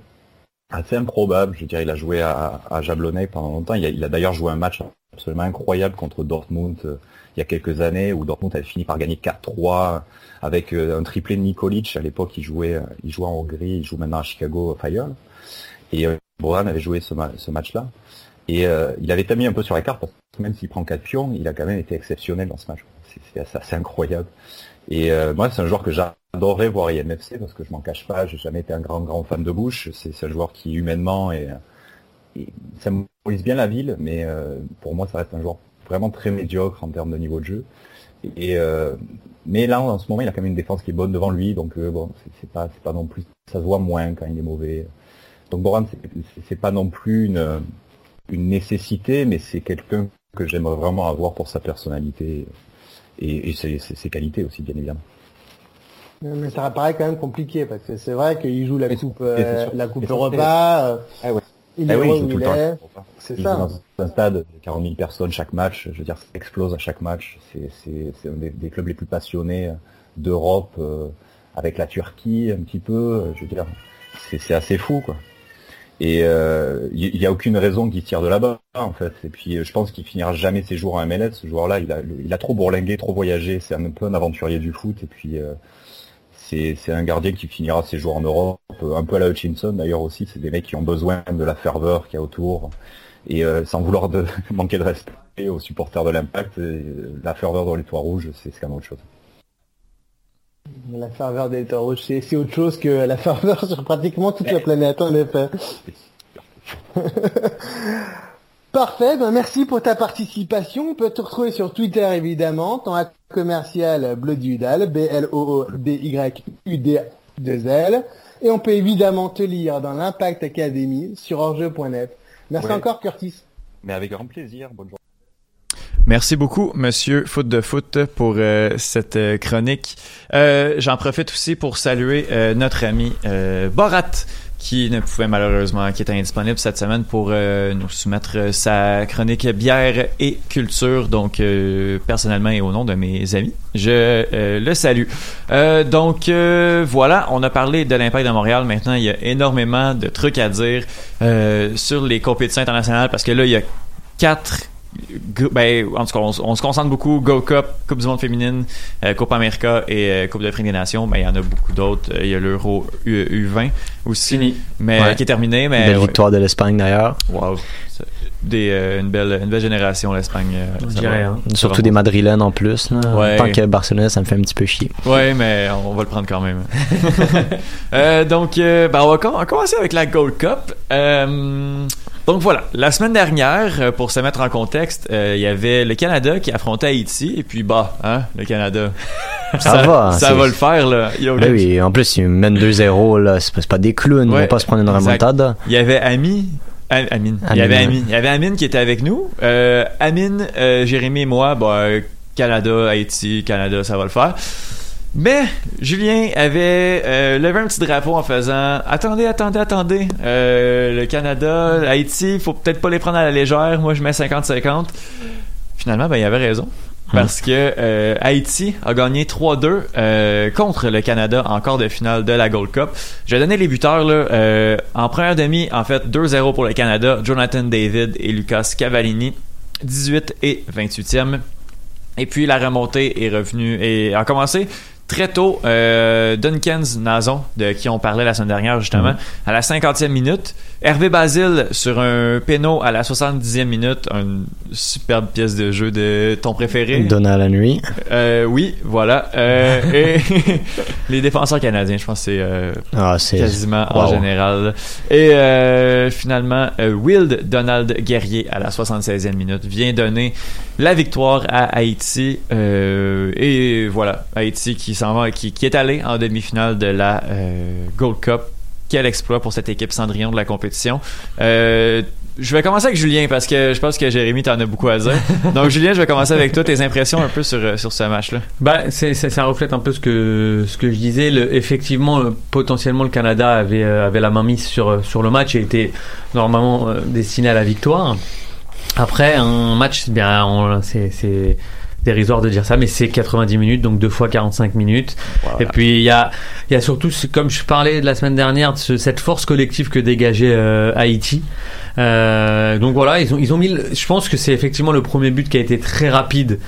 assez improbables. Je dirais, il a joué à, à Jablonec pendant longtemps. Il a, il a d'ailleurs joué un match absolument incroyable contre Dortmund euh, il y a quelques années où Dortmund avait fini par gagner 4-3 avec euh, un triplé de Nikolic. À l'époque, il jouait, euh, il jouait en Hongrie, il joue maintenant à Chicago Fire. Et euh, Boran avait joué ce, ce match-là. Et euh, il avait été mis un peu sur la carte parce que même s'il prend 4 pions, il a quand même été exceptionnel dans ce match. C'est- assez incroyable. Et euh, moi, c'est un joueur que j'adorerais voir IMFC parce que je m'en cache pas, j'ai jamais été un grand grand fan de Bush. C'est un joueur qui humainement et, et symbolise bien la ville, mais euh, pour moi, ça reste un joueur vraiment très médiocre en termes de niveau de jeu. Et euh, mais là, en ce moment, il a quand même une défense qui est bonne devant lui, donc euh, bon, c'est- pas c'est pas non plus, ça se voit moins quand il est mauvais. Donc Boran, c'est pas non plus une une nécessité, mais c'est quelqu'un que j'aimerais vraiment avoir pour sa personnalité et, et ses, ses- ses qualités aussi, bien évidemment. Mais ça paraît quand même compliqué parce que c'est vrai qu'il joue la coupe, euh, la coupe Europa. euh, Ah ouais. Il Ah est oui, il joue tout il le temps. est. C'est ça. joue dans un stade de 40 000 personnes chaque match. Je veux dire, ça explose à chaque match. C'est, un des, des clubs les plus passionnés euh, d'Europe, euh, avec la Turquie un petit peu. Je veux dire, c'est, c'est assez fou, quoi. Et euh, il n'y a aucune raison qu'il tire de là-bas, en fait. Et puis, euh, je pense qu'il finira jamais ses jours en MLS. Ce joueur-là, il a, trop bourlingué, trop voyagé. C'est un peu un aventurier du foot. Et puis, euh, c'est, un gardien qui finira ses jours en Europe, euh, un peu à la Hutchinson d'ailleurs aussi. C'est des mecs qui ont besoin de la ferveur qu'il y a autour. Et euh, sans vouloir manquer de respect aux supporters de l'Impact, euh, la ferveur dans les toits rouges, c'est quand même autre chose. La ferveur des taureaux, c'est autre chose que la ferveur sur pratiquement toute la planète, en effet. Parfait, ben merci pour ta participation. On peut te retrouver sur Twitter évidemment, ton acte commercial Bloody Udal, B-L-O-O-D-Y-U-D-2-L. Et on peut évidemment te lire dans l'Impact Academy sur orgeux.net. Merci Ouais. encore Curtis. Mais avec grand plaisir. Bonne journée. Merci beaucoup, Monsieur Foot de Foot, pour euh, cette euh, chronique. Euh, J'en profite aussi pour saluer euh, notre ami euh, Borat, qui ne pouvait malheureusement, qui était indisponible cette semaine pour nous soumettre sa chronique bière et culture. Donc, personnellement et au nom de mes amis, je le salue. Donc, voilà, on a parlé de l'impact de Montréal. Maintenant, il y a énormément de trucs à dire sur les compétitions internationales parce que là, il y a quatre ben, en tout cas, on, se concentre beaucoup Go Cup, Coupe du Monde féminine, euh, Coupe América et euh, Coupe d'Afrique des Nations. Ben, il y en a beaucoup d'autres. Euh, Il y a l'Euro U, 20 aussi, mais Ouais. qui est terminé. Mais Belle ouais. victoire de l'Espagne d'ailleurs. Wow. Des, euh, une, belle, une belle génération, l'Espagne. euh, hein. Surtout des Madrilènes en plus. Là. Ouais. Tant que Barcelone, ça me fait un petit peu chier. Ouais, mais on va le prendre quand même. Euh, donc, euh, ben, on va com- on va commencer avec la Gold Cup. Donc voilà, la semaine dernière, euh, pour se mettre en contexte, euh, il y avait le Canada qui affrontait Haïti, et puis bah, hein, le Canada. Ça va, Ça va le faire, là. Ben oui, en plus, ils mènent 2-0, là. C'est pas, des clowns, ils Ouais, vont pas se prendre une exact. remontada. Il y avait Ami. Am- Amine. Il y Amine, avait. Amine. Il y avait Amine qui était avec nous. Euh, Amine, euh, Jérémy et moi, bah, Canada, Haïti, Canada, ça va le faire. Mais Julien avait euh, levé un petit drapeau en faisant Attendez, attendez, attendez. Euh, le Canada, Haïti, faut peut-être pas les prendre à la légère. Moi, je mets 50-50. Finalement, ben, il avait raison. Parce que euh, Haïti a gagné 3-2 euh, contre le Canada en quart de finale de la Gold Cup. Je vais donner les buteurs là. En première demi, en fait, 2-0 pour le Canada. Jonathan David et Lucas Cavallini, 18 et 28e. Et puis la remontée est revenue et a commencé très tôt. Euh, Duncans Nazon, de qui on parlait la semaine dernière justement, à la 50e minute. Hervé Basile sur un péno à la 70e minute. Une superbe pièce de jeu de ton préféré. Donna la nuit. Euh, oui, voilà. Euh, et les défenseurs canadiens, je pense que c'est euh, Ah, quasiment en général. Et finalement, Wild Donald Guerrier à la 76e minute vient donner la victoire à Haïti. Et voilà, Haïti qui s'en va, qui, qui est allé en demi-finale de la euh, Gold Cup. Quel exploit pour cette équipe Cendrillon de la compétition. Euh, je vais commencer avec Julien parce que je pense que Jérémy t'en as beaucoup à dire. Donc Julien, je vais commencer avec toi tes impressions un peu sur, euh, sur ce match-là. C'est, c'est- ça reflète un peu ce que ce que je disais. Le, effectivement, potentiellement, le Canada avait avait la main mise sur sur le match et était normalement destiné à la victoire. Après, un match, bien, c'est dérisoire de dire ça, mais c'est 90 minutes, donc deux fois 45 minutes. Et puis il y a il y a surtout, comme je parlais de la semaine dernière, de ce- cette force collective que dégageait euh, Haïti. Euh, donc voilà, ils ont ils ont mis. le- Je pense que c'est effectivement le premier but qui a été très rapide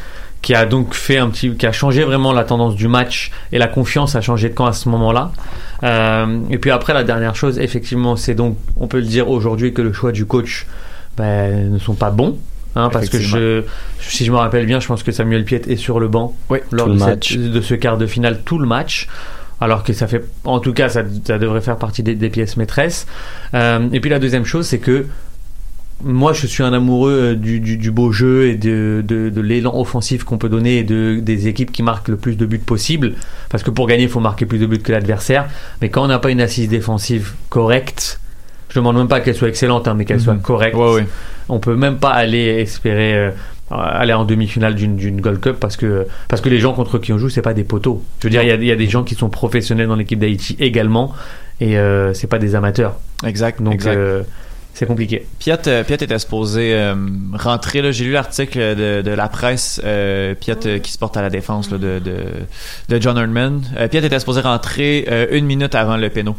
qui a donc fait un petit, qui a changé vraiment la tendance du match et la confiance a changé de camp à ce moment-là. Euh, et puis après la dernière chose, effectivement, c'est donc, on peut le dire aujourd'hui que le choix du coach ben, ne sont pas bons. Hein, parce que je, si je me rappelle bien, je pense que Samuel Piet est sur le banc lors tout de, cette- ce quart de finale tout le match. Alors que ça fait, en tout cas, ça, ça devrait faire partie des, des pièces maîtresses. Euh, et puis la deuxième chose, c'est que moi, je suis un amoureux euh, du, du, du beau jeu et de, de, de l'élan offensif qu'on peut donner et de, des équipes qui marquent le plus de buts possible. Parce que pour gagner, il faut marquer plus de buts que l'adversaire. Mais quand on n'a pas une assise défensive correcte, je demande même pas qu'elle soit excellente, hein, mais qu'elle soit Mhm. correcte. Ouais, ouais. On peut même pas aller espérer euh, aller en demi-finale d'une d'une Gold Cup parce que parce que les gens contre qui on joue, c'est pas des poteaux. Je veux dire, il y a, il y a des gens qui sont professionnels dans l'équipe d'Haïti également et euh, c'est pas des amateurs. Exact. Donc exact. euh, c'est compliqué. Piet, euh, Piet était supposé euh, rentrer. là. J'ai lu l'article de, de la presse. Euh, Piet euh, qui se porte à la défense là, de, de, de John Herdman. Euh, Piet était supposé rentrer euh, une minute avant le péno.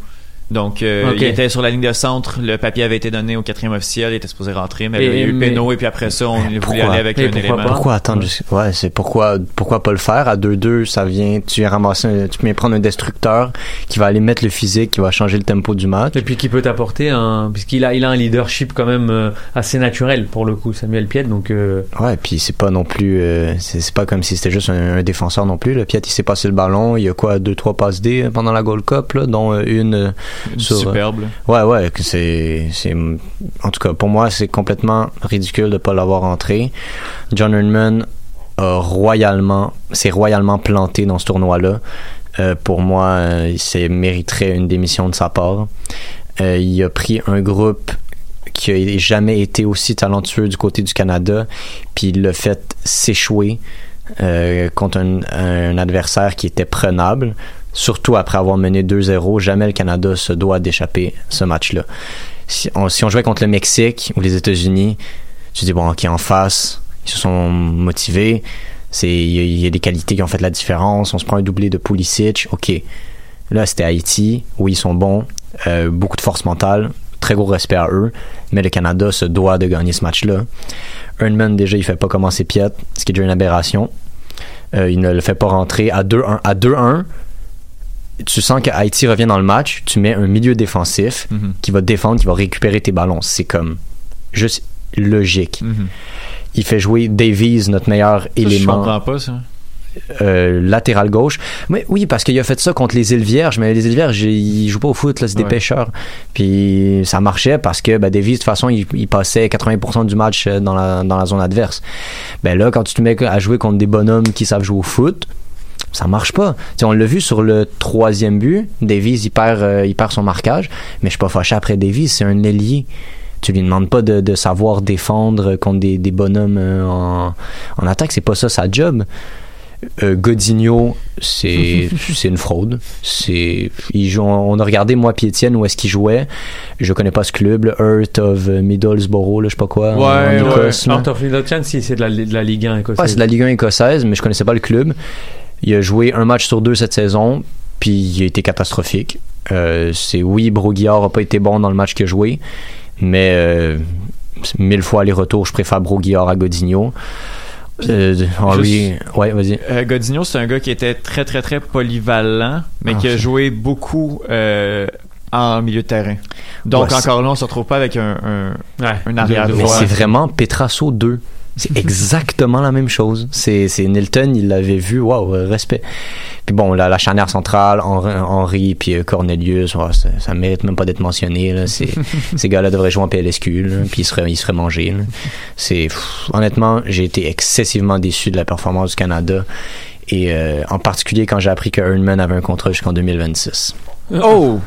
Donc, euh, il était sur la ligne de centre. Le papier avait été donné au quatrième officiel. Il était supposé rentrer, mais Et- là, il y a eu mais- péno. Et puis après ça, on voulait Pourquoi? aller avec un pourquoi élément. pas? Pourquoi attendre jusqu'- Ouais, c'est pourquoi pourquoi pas le faire? À 2-2, ça vient tu viens ramasser un- tu viens prendre un destructeur qui va aller mettre le physique, qui va changer le tempo du match. Et puis qui peut t'apporter un puisqu'il a il a un leadership quand même euh, assez naturel pour le coup Samuel Piet donc euh, Ouais, puis c'est pas non plus euh, c'est pas comme si c'était juste un, un défenseur non plus. Le Piat il s'est passé le ballon, il y a quoi deux trois passes D pendant la Gold Cup là, dont euh, une euh, sur euh, Superbe. Ouais, ouais, que c'est, c'est, en tout cas, pour moi, c'est complètement ridicule de pas l'avoir entré. John Herdman a royalement, s'est royalement planté dans ce tournoi-là. Euh, pour moi, euh, il mériterait une démission de sa part. Euh, il a pris un groupe qui a jamais été aussi talentueux du côté du Canada, puis il l'a fait s'échouer contre un, un adversaire qui était prenable, surtout après avoir mené 2-0. Jamais le Canada se doit d'échapper ce match-là. Si on, jouait contre le Mexique ou les États-Unis, tu dis, bon, ok, en face, ils se sont motivés. Il y, a- des qualités qui ont fait la différence. On se prend un doublé de Pulisic. Ok. Là, c'était Haïti. Oui, ils sont bons. Euh, beaucoup de force mentale. très gros respect à eux, mais le Canada se doit de gagner ce match-là. Erdman, déjà, il fait pas commencer Piet, ce qui est déjà une aberration. Euh, il ne le fait pas rentrer à 2-1. À 2-1, tu sens que Haïti revient dans le match, tu mets un milieu défensif Mhm. qui va te défendre, qui va récupérer tes ballons. C'est comme juste logique. Mhm. Il fait jouer Davies, notre meilleur Ça, Je élément comprends pas ça. euh, latéral gauche. Mais oui, parce qu'il a fait ça contre les îles Vierges, mais les îles Vierges, ils jouent pas au foot, là, c'est des Ouais. pêcheurs. Puis ça marchait parce que ben, Davies, de toute façon, il, il passait 80% du match euh, dans la, dans la zone adverse. Ben là, quand tu te mets à jouer contre des bonhommes qui savent jouer au foot, ça marche pas. Tu sais, on l'a vu sur le troisième but, Davies, il perd, euh, il perd son marquage, mais je suis pas fâché après Davies, c'est un ailier. Tu lui demandes pas de, de savoir défendre contre des, des bonhommes euh, en, en attaque, c'est pas ça sa job. Euh, Godinho, c'est une fraude. C'est on a regardé moi puis Étienne où est-ce qu'il jouait. Je connais pas ce club, le Earth of Middlesbrough, là, je sais pas quoi. en- Ouais, en ouais. Écosse, là. Art of si c'est de la, de la Ligue 1 écossaise. Ouais, c'est de la Ligue 1 écossaise, mais je connaissais pas le club. Il a joué un match sur deux cette saison, puis il a été catastrophique. Euh, c'est oui, Broguillard a pas été bon dans le match qu'il a joué, mais euh, mille fois aller-retour, je préfère Broguillard à Godinho. Euh, Henry, ouais, vas-y. Euh, Godinho, c'est un gars qui était très, très, très polyvalent, mais Ah, qui a joué beaucoup euh, en milieu de terrain. Donc, Ouais, encore là, on se retrouve pas avec un, un, un arrière Mais c'est vraiment Petrasso 2. C'est exactement la même chose. C'est, c'est Nilton, il l'avait vu, waouh, respect. Puis bon, la, la charnière centrale, Henri, puis euh, Cornelius, ça, ça mérite même pas d'être mentionné. Là. Ces gars-là devraient jouer en PLSQ, là, puis ils seraient, ils seraient mangés. C'est, honnêtement, j'ai été excessivement déçu de la performance du Canada. Et euh, en particulier quand j'ai appris que Erdman avait un contrat jusqu'en 2026. Oh!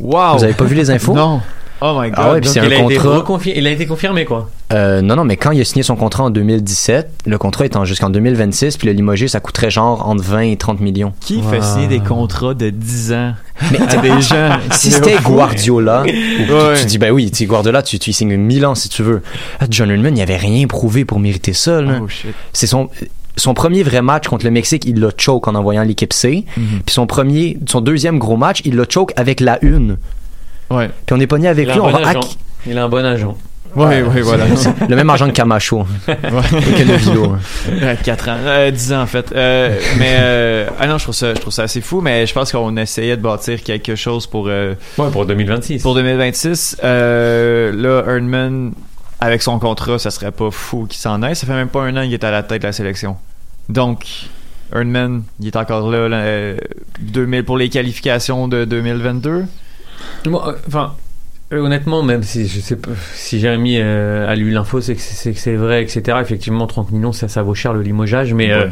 Wow! Vous avez pas vu les infos? Non. Oh my god. Ah ouais, puis c'est il, un a été contrat. reconfi- il a été confirmé, quoi. Euh, non, non, mais quand il a signé son contrat en 2017, le contrat étant jusqu'en 2026, puis le limogé, ça coûterait genre entre 20 et 30 millions. Qui fait signer des contrats de 10 ans Mais à des gens? si c'était Guardiola, ou tu- Ouais. tu, dis, ben oui, tu Guardiola, tu, tu y signes 1000 ans si tu veux. Ah, John Herdman, il avait rien prouvé pour mériter ça. là. Oh shit. C'est son, son premier vrai match contre le Mexique, il l'a choke en envoyant l'équipe C. Mhm. Puis son premier, son deuxième gros match, il l'a choke avec la une. Ouais. Puis on est pogné avec Il lui, on bon va hack- Il a un bon agent. Ouais, ouais, voilà. le même argent que Camacho. Et que Nevilo. Ouais, 4 ans. Euh, 10 ans, en fait. Euh, mais, euh, ah non, je trouve ça, je trouve ça assez fou, mais je pense qu'on essayait de bâtir quelque chose pour, euh, Ouais, pour 2026. pour 2026. Euh, là, Erdman, avec son contrat, ça serait pas fou qu'il s'en aille. Ça fait même pas un an qu'il est à la tête de la sélection. Donc, Erdman, il est encore là, là, euh, 2000 pour les qualifications de 2022. Moi, euh, Enfin, euh, honnêtement, même si je sais pas, si Jérémy euh, a lu l'info, c'est que c'est vrai, etc. Effectivement, 30 millions, ça, ça vaut cher le limogeage, mais euh,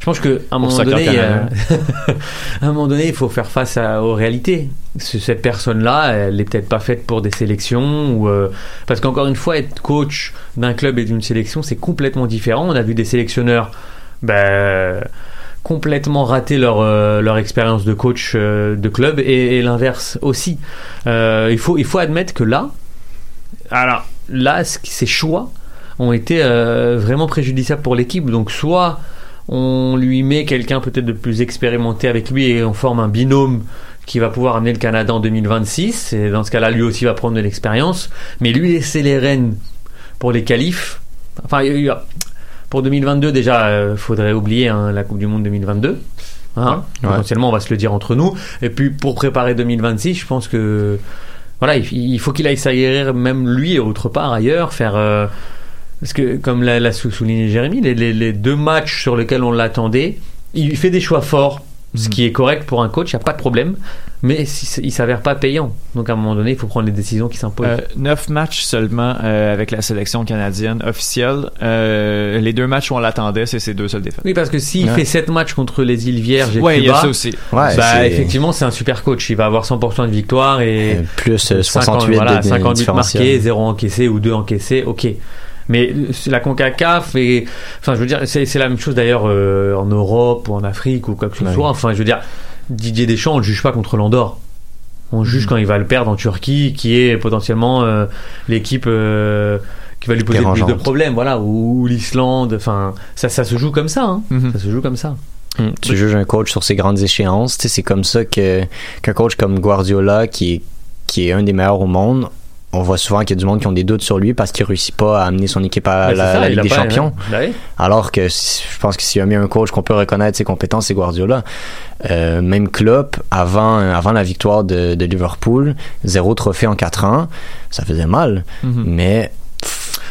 je pense que à un moment donné, à un moment donné, il faut faire face à- aux réalités. Ce- Cette personne-là, elle est peut-être pas faite pour des sélections ou parce qu'encore une fois, être coach d'un club et d'une sélection, c'est complètement différent. On a vu des sélectionneurs, ben complètement rater leur, euh, leur expérience de coach euh, de club et, l'inverse aussi. Euh, il, faut, il faut admettre que là, alors là, ces choix ont été vraiment préjudiciables pour l'équipe. Donc soit on lui met quelqu'un peut-être de plus expérimenté avec lui et on forme un binôme qui va pouvoir amener le Canada en 2026. Et dans ce cas-là, lui aussi va prendre de l'expérience. Mais lui laisser les rênes pour les qualifs. Enfin, il y a- pour 2022 déjà, euh, faudrait oublier hein, la Coupe du Monde 2022. Hein Ouais. Potentiellement, on va se le dire entre nous. Et puis pour préparer 2026, je pense que voilà, il, il faut qu'il aille s'aguerrir même lui et autre part ailleurs, faire euh, parce que comme l'a, l'a sou- souligné Jérémy, les, les- les deux matchs sur lesquels on l'attendait, il fait des choix forts, ce qui est correct pour un coach, il n'y a pas de problème, mais il s'avère pas payant. Donc à un moment donné, il faut prendre les décisions qui s'imposent. Euh, neuf matchs seulement euh, avec la sélection canadienne officielle. Euh, les deux matchs où on l'attendait, c'est ces deux seules défaites. oui, parce que s'il Ouais. fait 7 matchs contre les îles Vierges et Ouais, il y a Cuba, ça aussi. Ouais, bah, effectivement, c'est un super coach. Il va avoir 100% de victoire et plus euh, 50, 68 voilà, de, de 58 différentiel. marqués, 0 encaissé ou 2 encaissés, ok. Mais c'est la CONCACAF et enfin je veux dire c'est la même chose d'ailleurs euh, en Europe ou en Afrique ou quoi que ce Ouais. soit. Enfin je veux dire Didier Deschamps on le juge pas contre l'Andorre. On juge Mhm. quand il va le perdre en Turquie qui est potentiellement euh, l'équipe euh, qui va lui poser plus de problèmes voilà ou, ou l'Islande enfin ça ça se joue comme ça hein. Mhm. ça se joue comme ça. Mm. Tu juges un coach sur ses grandes échéances. C'est comme ça que qu'un coach comme Guardiola, qui est, qui est un des meilleurs au monde, on voit souvent qu'il y a du monde qui ont des doutes sur lui parce qu'il réussit pas à amener son équipe à la, ça, la il Ligue des pas- Champions. Bah oui. Alors que je pense que s'il y a mis un coach qu'on peut reconnaître ses compétences, c'est Guardiola. Euh, même Klopp, avant, avant la victoire de, de Liverpool, zéro trophée en quatre ans, ça faisait mal. Mhm. Mais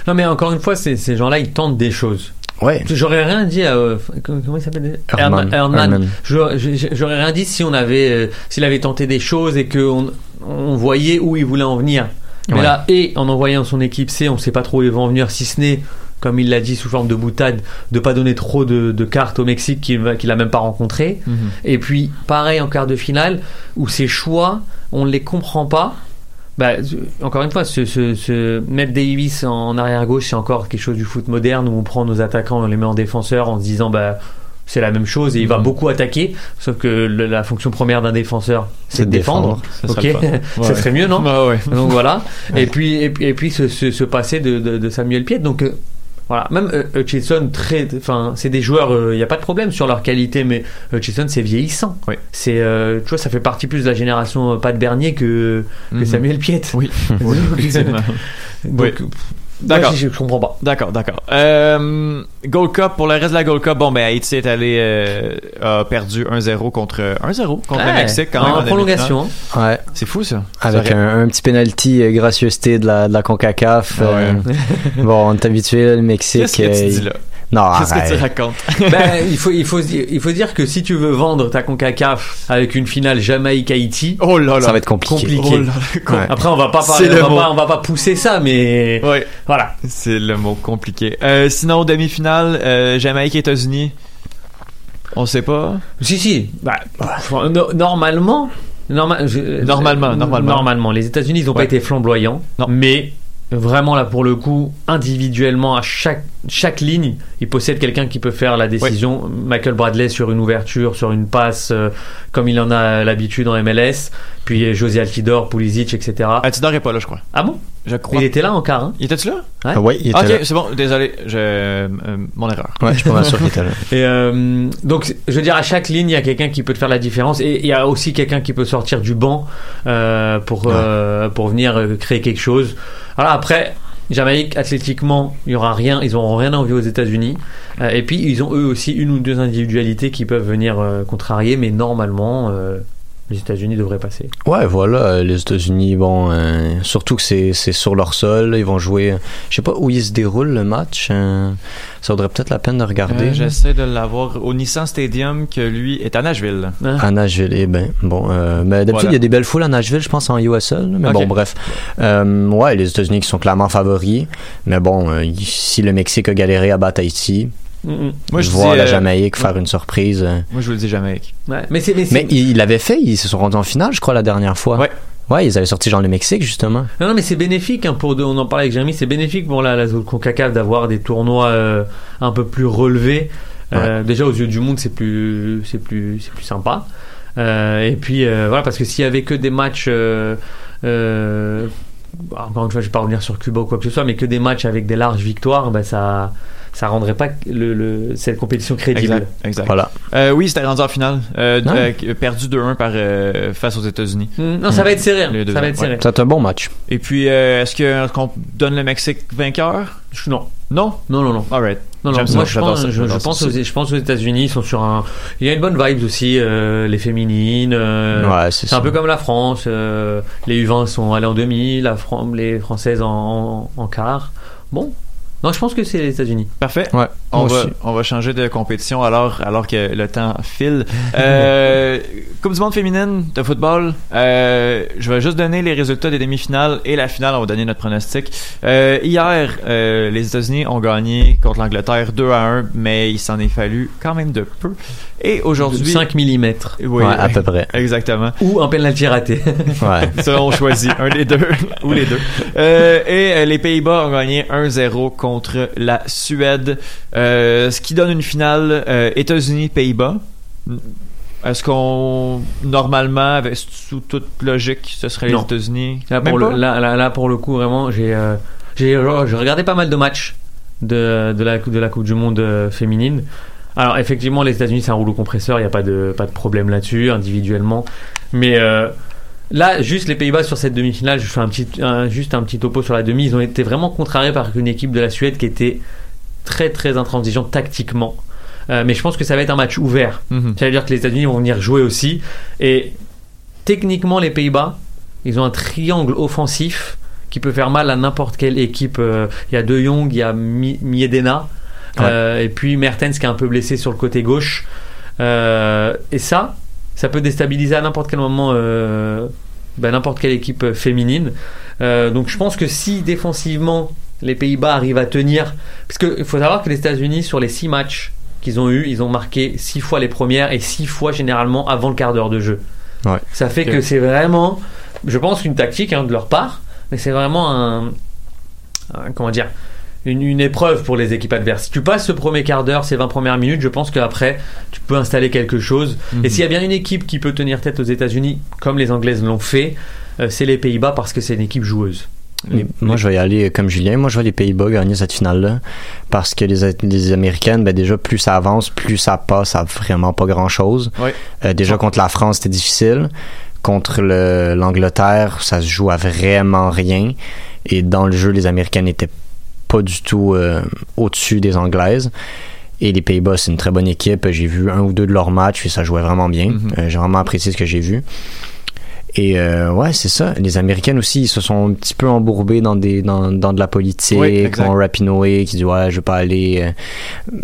Non, mais encore une fois, ces, ces gens-là, ils tentent des choses. ouais, J'aurais rien dit à. euh, comment il s'appelle Herman. J'aurais rien dit si on avait. euh, S'il avait tenté des choses et qu'on on voyait où il voulait en venir. Mais Ouais. là, et en envoyant son équipe C, on sait pas trop où il va en venir, si ce n'est, comme il l'a dit sous forme de boutade, de pas donner trop de, de cartes au Mexique qu'il va- qu'il a même pas rencontré. Mhm. Et puis, pareil en quart de finale, où ses choix, on ne les comprend pas. Bah, encore une fois, ce, ce, ce mettre Davis en arrière gauche, c'est encore quelque chose du foot moderne où on prend nos attaquants, on les met en défenseur en se disant bah c'est la même chose et il va Mhm. beaucoup attaquer. Sauf que le- la fonction première d'un défenseur, c'est de de défendre. Ça Ok, serait ça serait mieux, non Ah ouais. donc voilà. Et puis et et puis se, se, se passer de, de, de Samuel Piet. Donc euh, voilà. Même euh, Hutchinson, très, enfin, c'est des joueurs. Il n'y a pas de problème sur leur qualité, mais Hutchinson, c'est vieillissant. Oui. C'est, euh, tu vois, ça fait partie plus de la génération euh, Pat Bernier que, que Mhm. Samuel Piet. Oui, oui. Donc, Oui. D'accord. Je, je comprends pas. D'accord, d'accord. Euh, Gold Cup, pour le reste de la Gold Cup, bon, ben, Haïti est allé, euh, a perdu 1-0 contre 1-0 contre le Ouais, Mexique quand même. en prolongation. ouais. C'est fou, ça. Avec un, un petit penalty euh, gracieuseté de la, de la CONCACAF. euh, bon, on est habitué, le Mexique. Qu'est-ce que tu euh, dis là? Non, Qu'est-ce que tu arrête. racontes? Ben, il faut, il faut, dire- il faut dire que si tu veux vendre ta Concacaf avec une finale Jamaïque-Haïti, Oh là là. Ça va être compliqué. compliqué. Oh là là, Ouais. Après, on va pas parler, on va pas, on va pas pousser ça, mais Ouais, voilà. c'est le mot compliqué. Euh, sinon, demi-finale, euh, Jamaïque, États-Unis. On sait pas. Si, si. Bah, no- normalement, norma- je- Normalement, normalement. normalement, les États-Unis, ils n'ont Ouais. pas été flamboyants, Non. mais vraiment là pour le coup, individuellement à chaque chaque ligne, ils possèdent quelqu'un qui peut faire la décision. Michael Bradley sur une ouverture, sur une passe, euh, comme il en a l'habitude en MLS. Puis José Altidor, Pulisic, etc. Altidor est pas là, je crois. Ah bon? Je crois. Il était là en quart. Hein? Il était-tu là? Ouais. Ah ouais, il était Ok, là. c'est bon, désolé, je, euh, mon erreur. Ouais, je suis pas sûr qu'il était là. Et euh, donc, je veux dire, à chaque ligne, il y a quelqu'un qui peut te faire la différence, et il y a aussi quelqu'un qui peut sortir du banc euh, pour euh, pour venir euh, créer quelque chose. Voilà. Après, Jamaïque, athlétiquement, il aura rien, ils auront rien envie aux États-Unis. Euh, et puis, ils ont eux aussi une ou deux individualités qui peuvent venir euh, contrarier, mais normalement, euh, les États-Unis devraient passer. Ouais, voilà, les États-Unis, bon, euh, surtout que c'est c'est sur leur sol, ils vont jouer. Je sais pas où il se déroule le match. euh, ça vaudrait peut-être la peine de regarder. Euh, J'essaie de l'avoir au Nissan Stadium, que lui est à Nashville. À Nashville, eh ben, bon, euh, mais d'habitude, Voilà. il y a des belles foules à Nashville, je pense, en USL, mais bon, bref. Euh, ouais, les États-Unis qui sont clairement favoris, mais bon, euh, si le Mexique a galéré à battre Haïti, Mm, Moi, je voir dis, la euh, Jamaïque faire une surprise. euh. Moi, je vous le dis Jamaïque. Ouais. Mais c'est mais, c'est- Mais ils il l'avaient fait, ils se sont rendus en finale, je crois, la dernière fois. Ouais. Ouais, ils avaient sorti genre le Mexique, justement. Non, non, mais c'est bénéfique hein, pour. On en parlait avec Jérémy. C'est bénéfique pour la, la zone Concacaf d'avoir des tournois euh, un peu plus relevés. Euh, Déjà aux yeux du monde, c'est plus, c'est plus, c'est plus sympa. Euh, et puis euh, voilà, parce que s'il y avait que des matchs. Euh, euh, encore une fois, je vais pas revenir sur Cuba ou quoi que ce soit, mais que des matchs avec des larges victoires, bah, ça, ça rendrait pas le, le- cette compétition crédible. Exact. exact. Voilà. Euh, oui, c'était rendu en finale. Euh, euh, perdu 2-1 par, euh, face aux États-Unis. Mm, Non, ça va être serré. hein. Ça va être ouais. serré. C'est un bon match. Et puis, euh, est-ce qu'on donne le Mexique vainqueur? Non, Non? non, non, non. Alright. Non, non, moi je pense, ça, je, pense, aux, je pense aux États-Unis, ils sont sur un. Il y a une bonne vibe aussi, euh, les féminines. euh, ouais, c'est c'est un peu comme la France. euh, les U20 sont allés en demi, la Fran- les Françaises en, en, en quart. Bon, non, je pense que c'est les États-Unis. Parfait. Ouais, On va, on va changer de compétition alors, alors que le temps file. Euh, coupe du monde féminine de football. Euh, je vais juste donner les résultats des demi-finales et la finale. On va donner notre pronostic. Euh, hier, euh, les États-Unis ont gagné contre l'Angleterre 2 à 1, mais il s'en est fallu quand même de peu. Et aujourd'hui. 5 mm. Oui, Ouais, à peu près. Exactement. Ou un penalty raté. Ouais. Ça, on choisit un des deux ou les deux. Euh, et euh, les Pays-Bas ont gagné 1-0 contre la Suède, euh, ce qui donne une finale euh, États-Unis-Pays-Bas. Est-ce qu'on normalement, avec, sous toute logique, ce serait les Non. États-Unis? Là là, là, là, pour le coup, vraiment, j'ai euh, j'ai regardé pas mal de matchs de, de, la, de la Coupe du Monde féminine. Alors, effectivement, les États-Unis, c'est un rouleau compresseur, il n'y a pas de, pas de problème là-dessus, individuellement. Mais euh, Là, juste les Pays-Bas sur cette demi-finale, je fais un petit, un- juste un petit topo sur la demi. Ils ont été vraiment contrariés par une équipe de la Suède qui était très très intransigeante tactiquement. Euh, mais je pense que ça va être un match ouvert. Mhm. Ça veut dire que les États-Unis vont venir jouer aussi. Et techniquement, les Pays-Bas, ils ont un triangle offensif qui peut faire mal à n'importe quelle équipe. Euh, Il y a De Jong, il y a Mi- Miedema, euh, et puis Mertens qui est un peu blessé sur le côté gauche. Euh, et ça, ça peut déstabiliser à n'importe quel moment ben, n'importe quelle équipe féminine. Donc je pense que si défensivement les Pays-Bas arrivent à tenir, parce qu'il faut savoir que les États-Unis sur les six matchs qu'ils ont eu, ils ont marqué six fois les premières et six fois généralement avant le quart d'heure de jeu. Ouais. Ça fait que c'est vraiment, je pense, une tactique hein, de leur part, mais c'est vraiment un, un- comment dire, une, une épreuve pour les équipes adverses. Si tu passes ce premier quart d'heure, ces 20 premières minutes, je pense qu'après, tu peux installer quelque chose. Mhm. Et s'il y a bien une équipe qui peut tenir tête aux États-Unis, comme les Anglaises l'ont fait, euh, c'est les Pays-Bas parce que c'est une équipe joueuse. Les- moi, je vais y aller comme Julien. Moi, je vois les Pays-Bas gagner cette finale-là. Parce que les, les Américaines, ben, déjà, plus ça avance, plus ça passe à vraiment pas grand-chose. Euh, déjà, contre la France, c'était difficile. Contre le- l'Angleterre, ça se joue à vraiment rien. Et dans le jeu, les Américaines n'étaient pas du tout euh, au-dessus des Anglaises. Et les Pays-Bas, c'est une très bonne équipe. J'ai vu un ou deux de leurs matchs et ça jouait vraiment bien. Mhm. Euh, J'ai vraiment apprécié ce que j'ai vu. Et euh, ouais, c'est ça. Les Américaines aussi, ils se sont un petit peu embourbés dans des dans, dans de la politique. Oui. Mon Rapinoe qui dit ouais, je vais pas aller.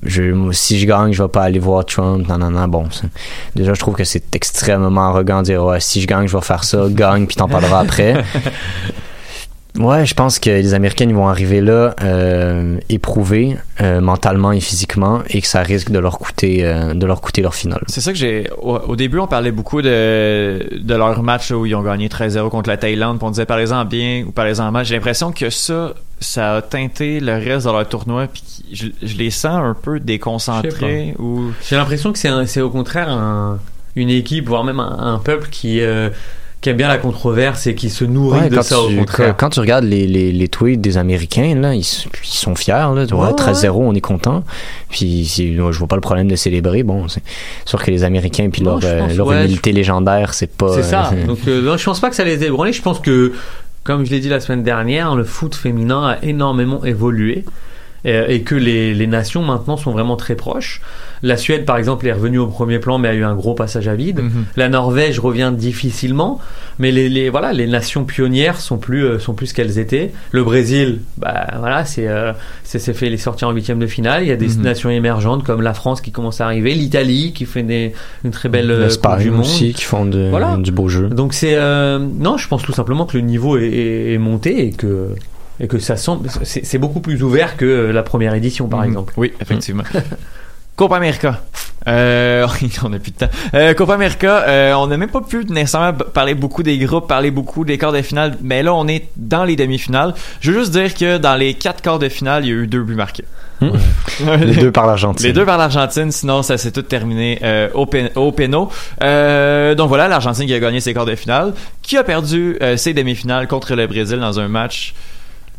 je, si je gagne, je vais pas aller voir Trump. Non, non, non. Bon, déjà, je trouve que c'est extrêmement arrogant de dire ouais, si je gagne, je vais faire ça. Gagne, puis t'en parleras après. Ouais, je pense que les Américains ils vont arriver là euh, éprouvés euh, mentalement et physiquement et que ça risque de leur coûter euh, de leur coûter leur finale. C'est ça que j'ai. Au, au début, on parlait beaucoup de, de leur match où ils ont gagné 13-0 contre la Thaïlande. puis on disait parlez-en bien ou parlez-en mal. J'ai l'impression que ça, ça a teinté le reste de leur tournoi. Puis je, je les sens un peu déconcentrés. ou J'ai l'impression que c'est un- c'est au contraire un- une équipe, voire même un, un peuple qui, euh, qui aime bien la controverse et qui se nourrit Ouais, de ça au tu, contraire. quand, tu regardes les, les, les tweets des Américains, là, ils, sont fiers. Là, tu vois, Ouais, 13-0, on est content. Puis je vois pas le problème de célébrer. Bon, c'est sûr que les Américains puis Non, leur, je euh, pense, leur humilité légendaire, c'est pas. C'est ça. euh, Donc, euh, non, je pense pas que ça les ait ébranlés. Je pense que, comme je l'ai dit la semaine dernière, le foot féminin a énormément évolué. Euh, Et que les, les nations maintenant sont vraiment très proches. La Suède, par exemple, est revenue au premier plan, mais a eu un gros passage à vide. Mhm. La Norvège revient difficilement, mais les, les voilà, les nations pionnières sont plus euh, sont plus ce qu'elles étaient. Le Brésil, bah voilà, c'est euh, c'est fait les sorties en huitième de finale. Il y a des Mhm. nations émergentes comme la France qui commence à arriver, l'Italie qui fait des, une très belle euh, coupe du monde. aussi, qui font de- Voilà. du beau jeu. Donc c'est euh, non, je pense tout simplement que le niveau est, est- est monté et que et que ça semble c'est beaucoup plus ouvert que euh, la première édition par Mhm. exemple. Oui, effectivement. Copa América. Euh, on n'a plus de temps. Euh, Copa América, euh, on n'a même pas pu nécessairement parler beaucoup des groupes, parler beaucoup des quarts de finale, mais là on est dans les demi-finales. Je veux juste dire que dans les quatre quarts de finale, il y a eu deux buts marqués. Les deux par l'Argentine. Les deux par l'Argentine, sinon ça s'est tout terminé euh, au, pen- au péno. Euh, donc voilà, l'Argentine qui a gagné ses quarts de finale, qui a perdu euh, ses demi-finales contre le Brésil dans un match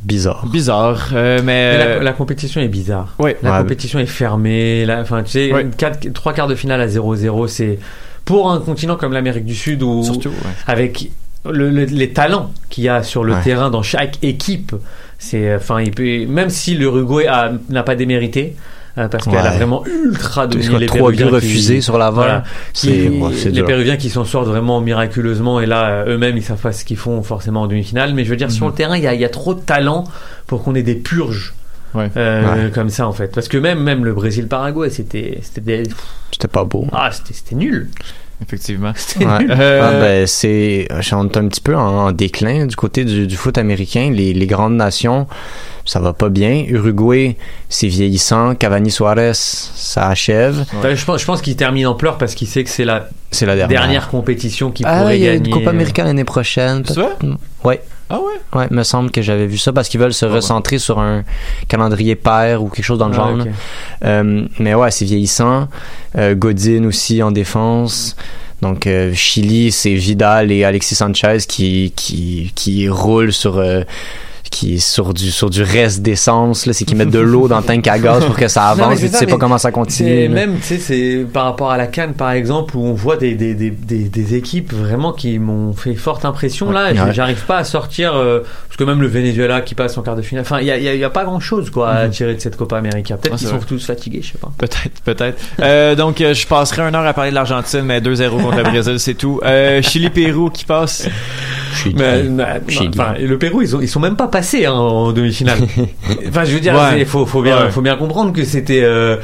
Bizarre. bizarre. Euh, mais Mais la, la compétition est bizarre. Oui. La Ouais. compétition est fermée. Enfin, tu sais, Ouais. quatre- trois quarts de finale à 0-0, c'est pour un continent comme l'Amérique du Sud où surtout, ouais. avec le- le- les talents qu'il y a sur le Ouais. terrain dans chaque équipe, c'est enfin il peut même si l'Uruguay n'a pas démérité euh, parce qu'elle a vraiment ultra dominé les trois Péruviens qui- refusés sur la Voilà. qui- ouais, les dur. Péruviens qui s'en sortent vraiment miraculeusement et là euh, eux-mêmes ils savent pas ce qu'ils font forcément en demi-finale mais je veux dire sur Mhm. le terrain il y a, y a trop de talent pour qu'on ait des purges Ouais. euh, Ouais. comme ça en fait parce que même même le Brésil Paraguay c'était c'était des... C'était pas beau. ah c'était c'était nul Effectivement. Ouais. nul Euh, Ah, ben, c'est, on est un petit peu en, en déclin du côté du, du foot américain. Les, les grandes nations, ça va pas bien. Uruguay, c'est vieillissant. Cavani Suarez, ça achève. Enfin, je pense, je pense qu'il termine en pleurs parce qu'il sait que c'est la C'est la dernière, dernière. compétition qu'il Ah, pourrait il y a gagner une Coupe américaine l'année prochaine. C'est vrai? Ouais. Ah ouais? Ouais, me semble que j'avais vu ça parce qu'ils veulent se Ah ouais. recentrer sur un calendrier pair ou quelque chose dans le Ah, genre. Euh, mais ouais, c'est vieillissant. Euh, Godin aussi en défense. Donc euh, Chili, c'est Vidal et Alexis Sanchez qui qui qui roulent sur qui sur du sur du reste d'essence là, c'est qu'ils mettent de l'eau dans le tank à gaz pour que ça Non, mais avance. et tu ça, sais pas mais comment ça continue. Même, tu sais, c'est par rapport à la Cannes, par exemple, où on voit des, des, des, des, des équipes vraiment qui m'ont fait forte impression. Là, Ouais. J'arrive pas à sortir, euh, parce que même le Venezuela qui passe en quart de finale, enfin, il y a, il y a- il y a pas grand chose, quoi, à Mhm. tirer de cette Copa América. Peut-être Ah, qu'ils sont vrai. tous fatigués, je sais pas. Peut-être, peut-être. Euh, donc, euh, je passerai une heure à parler de l'Argentine, mais 2-0 contre le Brésil, c'est tout. Euh, Chili-Pérou qui passe. Mais, mais- Chili. enfin, et le Pérou, ils, ont, ils sont même pas passés hein, en demi-finale. enfin, je veux dire, Ouais. il faut, faut, bien, Ouais. faut bien comprendre que c'était. Euh,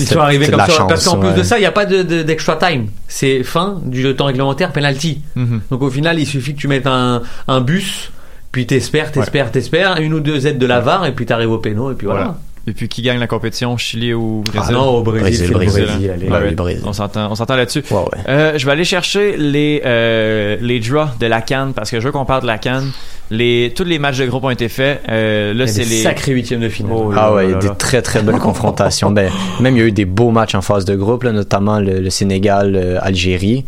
ils sont arrivés de comme ça. parce qu'en plus de ça, il n'y a pas de- de- d'extra time. C'est fin du temps réglementaire, penalty. Mhm. Donc au final, il suffit que tu mettes un, un bus, puis t'espères, t'espères, t'espères, une ou deux aides de la VAR, et puis t'arrives au péno, et puis voilà. Voilà. Et puis, qui gagne la compétition, Chili ou Brésil? Ah non, au Brésil, Brésil, c'est le Brésil, Brésil, allez. Ouais, Alright. oui, Brésil. On s'entend, on s'entend là-dessus. Ouais, ouais. Euh, je vais aller chercher les euh, les draws de la Cannes parce que je veux qu'on parle de la Cannes. Les tous les matchs de groupe ont été faits. Euh, là, Il y a c'est des les sacrés huitièmes de finale. Oh là Ah ouais, il y là a des très très belles confrontations. Ben, même il y a eu des beaux matchs en phase de groupe, là, notamment le, le Sénégal, euh, Algérie.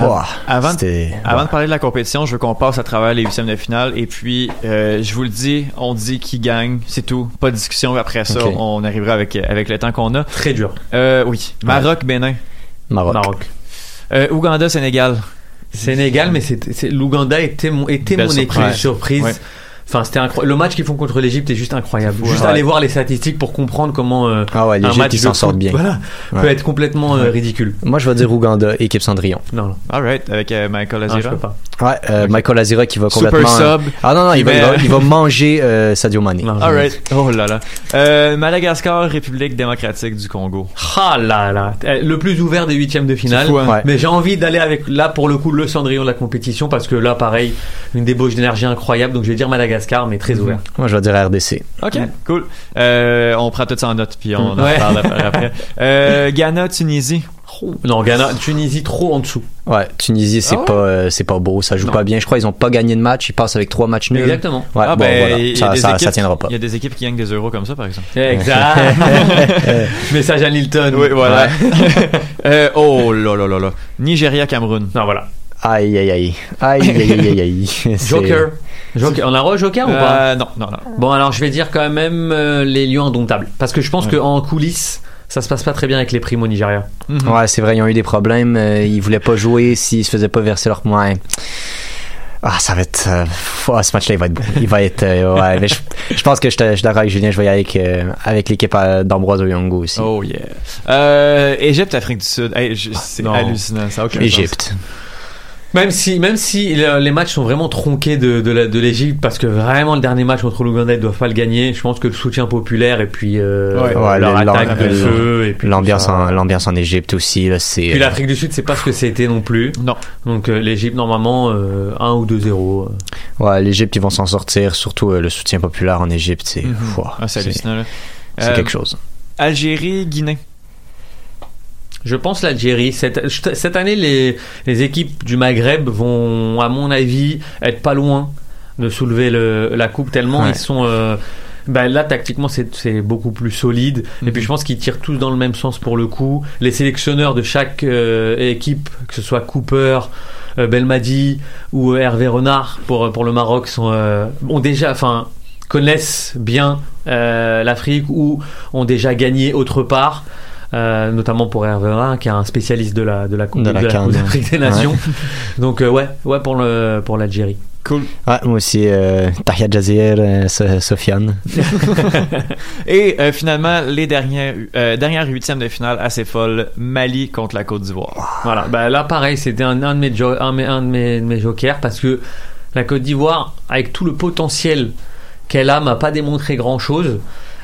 Ouah, Avant, c'était- avant de parler de la compétition, je veux qu'on passe à travers les huitièmes de finale. Et puis, euh, je vous le dis, on dit qui gagne, c'est tout. Pas de discussion. Après ça, on arrivera avec avec le temps qu'on a. Très dur. Euh, oui, Maroc, Bénin, Maroc. Maroc. Euh, Ouganda, Sénégal. Sénégal, mais c'est c'est- l'Ouganda était mon, était Belle mon équipe surprise. surprise. Ouais. Enfin, c'était incroyable. Le match qu'ils font contre l'Égypte est juste incroyable. fou, juste aller voir les statistiques pour comprendre comment euh, Ah ouais, un match s'en sortent bien. Voilà, peut être complètement euh, ridicule. Moi, je vais dire Ouganda, équipe Cendrillon. Non, non, Alright, avec euh, Michael non, je Azira. peux pas. Ouais, euh, Michael Azira qui va Super complètement. sub. Ah non, non, il va, il va, Mais- il va manger euh, Sadio Mané. Non, je- Alright. Oh là là. Euh, Madagascar, République démocratique du Congo. Ah là là, Euh, le plus ouvert des huitièmes de finale. Fou, hein? Ouais. Mais j'ai envie d'aller avec là pour le coup le Cendrillon de la compétition parce que là pareil une débauche d'énergie incroyable donc je vais dire Madagascar mais très Mhm. ouvert. Moi, je vais dire RDC. Ok, cool. Euh, on prend tout ça en note puis on en Ouais. parle après. Euh, Ghana, Tunisie. Non Ghana, Tunisie trop en dessous. Ouais, Tunisie, c'est Ah ouais? pas, euh, c'est pas beau, ça joue Non. pas bien. Je crois qu'ils ont pas gagné de match, ils passent avec trois matchs nuls. Exactement. Ouais, ah bon, ben, voilà. y ça, ça, équipes- ça tiendra pas. Il y a des équipes qui gagnent des euros comme ça, par exemple. Exact. Message à Nilton. Oui, voilà. Euh, oh là là là là. Nigeria, Cameroun. Non voilà. Aïe, aïe, aïe. Aïe, aïe, aïe, aïe, Joker. Joker. On a re Joker ou pas Euh, non, non, non. Bon alors je vais dire quand même euh, les lions indomptables parce que je pense Ouais. qu'en coulisses ça se passe pas très bien avec les primes au Nigeria. Mhm. Ouais, c'est vrai, ils ont eu des problèmes. euh, ils voulaient pas jouer s'ils se faisaient pas verser leur moyen. Ah, ça va être. euh, oh, ce match-là, il va être. Il va être. euh, ouais, mais je, je pense que je te- je suis d'accord avec Julien. Je vais y aller avec, euh, avec l'équipe d'Ambroise Oyongo aussi. Oh yeah. Euh, Égypte, Afrique du Sud. Hey, je- c'est Non. hallucinant. Ça a aucun sens. Égypte. Même si, même si le- les matchs sont vraiment tronqués de, de, l'Égypte, parce que vraiment le dernier match contre l'Ouganda, ils doivent pas le gagner. Je pense que le soutien populaire et puis euh, Ouais. Ouais, leur le- attaque de le- feu et puis L'ambiance en, l'ambiance en Égypte aussi, c'est. Puis l'Afrique du Sud, c'est pas ce que c'était non plus. Non. Donc euh, l'Égypte normalement euh, 1 ou 2-0. euh. Ouais, l'Égypte, ils vont s'en sortir. Surtout euh, le soutien populaire en Égypte, c'est. Ouah, Ah, c'est c'est hallucinant, là. c'est Euh, quelque chose. Algérie, Guinée. Je pense l'Algérie. Cette, cette année, les, les équipes du Maghreb vont, à mon avis, être pas loin de soulever le, la coupe tellement Ouais. ils sont. euh, ben là, tactiquement, c'est c'est beaucoup plus solide. Et Mhm. puis, je pense qu'ils tirent tous dans le même sens pour le coup. Les sélectionneurs de chaque euh, équipe, que ce soit Cooper, euh, Belmadi ou Hervé Renard pour, pour le Maroc, sont, euh, ont déjà. Enfin, connaissent bien euh, l'Afrique ou ont déjà gagné autre part. Euh, notamment pour Hervé Renard, qui est un spécialiste de la de la Coupe De la de des Nations. Donc euh, ouais, ouais pour le pour l'Algérie. Cool. Ouais, moi aussi, euh, Tahia Jazir, euh, So- Sofiane. Et euh, finalement, les dernières, euh, dernières huitièmes de finale assez folles. Mali contre la Côte d'Ivoire. Voilà, bah là pareil, c'était un, un de mes jo- un, de mes- un de mes, de mes jokers parce que la Côte d'Ivoire, avec tout le potentiel qu'elle a, m'a pas démontré grand chose.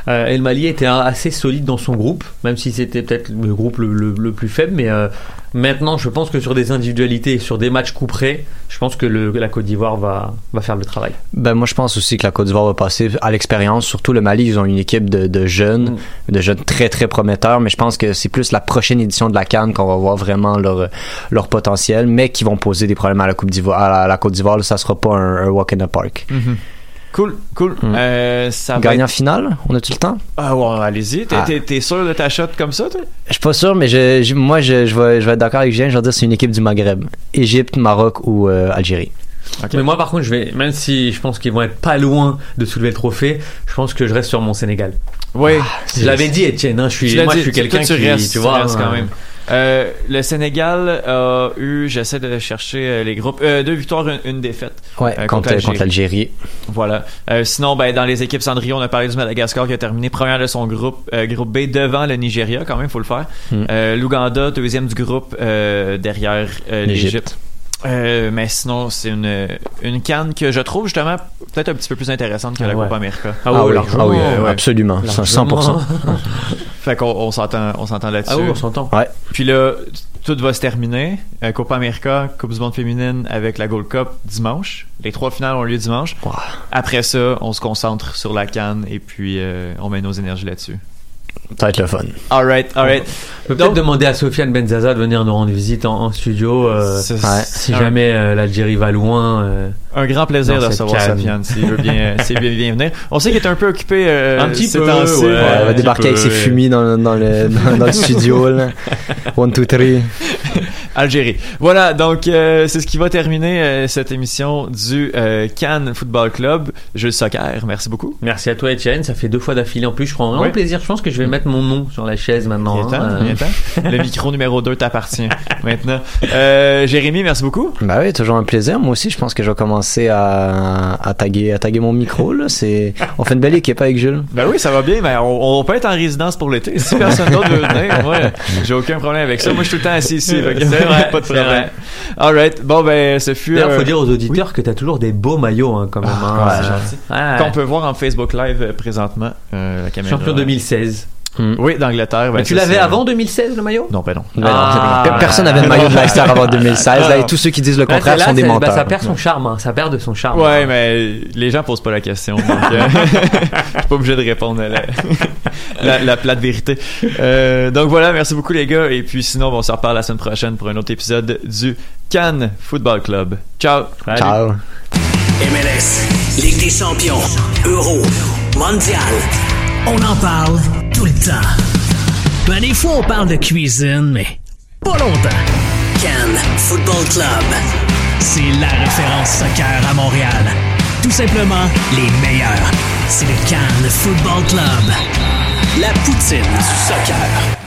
Euh, et le Mali était assez solide dans son groupe, même si c'était peut-être le groupe le, le- le plus faible. Mais euh, maintenant, je pense que sur des individualités, sur des matchs couperés, je pense que le- la Côte d'Ivoire va, va faire le travail. Ben, moi, je pense aussi que la Côte d'Ivoire va passer à l'expérience. Surtout le Mali, ils ont une équipe de, de jeunes, de jeunes très, très prometteurs. Mais je pense que c'est plus la prochaine édition de la Cannes qu'on va voir vraiment leur, leur potentiel, mais qui vont poser des problèmes à la, coupe d'Ivoire, à la, la Côte d'Ivoire. Ça sera pas un, un walk in the park. Cool, cool. Mm. Euh, ça Gagnant être- finale, on a-tu le temps? Ah ouais, allez-y. T'es, Ah. t'es- t'es sûr de ta shot comme ça, toi? Je suis pas sûr, mais je, je- moi, je, je, vais, je vais être d'accord avec Julien. Je vais dire c'est une équipe du Maghreb. Égypte, Maroc ou euh, Algérie. Mais moi, par contre, je vais, même si je pense qu'ils vont être pas loin de soulever le trophée, je pense que je reste sur mon Sénégal. Oui. je l'avais dit, Etienne. Hein, je suis, moi, dit, je suis quelqu'un qui, tu vois, restes quand euh, même. Euh, le Sénégal a eu, j'essaie de chercher euh, les groupes, euh, deux victoires, une, une défaite. Ouais, Euh, contre, contre l'Algérie. Voilà. Euh, sinon, ben, dans les équipes Cendrillon, on a parlé du Madagascar qui a terminé première de son groupe, euh, groupe B devant le Nigeria, quand même, faut le faire. Euh, L'Ouganda, deuxième du groupe, euh, derrière L'Égypte. Euh, mais sinon, c'est une, une canne que je trouve justement peut-être un petit peu plus intéressante que la Ah ouais. Coupe América. Ah Ah oui, ah oui, ouais. absolument, Largement. 100%. Fait qu'on on s'entend, on s'entend là-dessus. Ah oui, on s'entend. Ouais. Puis là, tout va se terminer. Euh, Coupe América, Coupe du monde féminine avec la Gold Cup dimanche. Les trois finales ont lieu dimanche. Wow. Après ça, on se concentre sur la canne et puis euh, on met nos énergies là-dessus. Ça va être le fun. Alright, alright. On peut peut-être demander à Sofiane Benzaza de venir nous rendre visite en, en studio. euh, Ouais. si un- jamais euh, l'Algérie va loin. euh, Un grand plaisir de recevoir. Sofiane s'il veut bien, s'il veut bien venir. On sait qu'il est un peu occupé euh, Un petit ces peu, temps-ci. ouais. Ouais, elle va débarquer avec ses fumis dans, dans, le, dans, dans le studio. Là. One, two, three. Algérie. Voilà, donc euh, c'est ce qui va terminer euh, cette émission du euh, Cannes Football Club, jeu de soccer. Merci beaucoup. Merci à toi, Etienne. Ça fait deux fois d'affilée en plus. Je prends vraiment Ouais. plaisir. Je pense que je vais mettre mon nom sur la chaise maintenant. Temps, hein, euh. Le micro numéro 2 t'appartient maintenant. Euh, Jérémy, merci beaucoup. Bah oui, toujours un plaisir. Moi aussi, je pense que je vais commencer à, à, taguer, à taguer mon micro. Là. C'est... On fait une belle équipe avec Jules. Ben oui, ça va bien, mais on, on peut être en résidence pour l'été. Si personne d'autre veut venir, moi, j'ai aucun problème avec ça. Moi, je suis tout le temps assis ici. vrai, pas de c'est problème. vrai. Alright. Bon, ben, ce fut. D'ailleurs, euh, faut dire aux auditeurs que t'as toujours des beaux maillots, hein, quand même. Ah, hein. c'est gentil. Ouais. qu'on peut voir en Facebook Live euh, présentement. Euh, la caméra. Champion 2016. Oui, d'Angleterre. ben, Mais tu l'avais avant 2016, le maillot? Non, ben non. Ben non, Ah. per- personne n'avait le maillot de Leicester avant 2016. Ah, Là, et non. tous ceux qui disent le Là, contraire là, sont des bah, menteurs. ça perd son charme, hein. ça perd de son charme. Ouais, mais les gens posent pas la question, donc euh, je suis pas obligé de répondre à la, la, la plate vérité. Euh, donc voilà, merci beaucoup les gars, et puis sinon on se reparle la semaine prochaine pour un autre épisode du Cannes Football Club. Ciao. Ciao. MLS, Ligue des champions, Euro, Mondial. On en parle tout le temps. Ben, des fois, on parle de cuisine, mais pas longtemps. Cannes Football Club. C'est la référence soccer à Montréal. Tout simplement les meilleurs. C'est le Cannes Football Club. La poutine du soccer.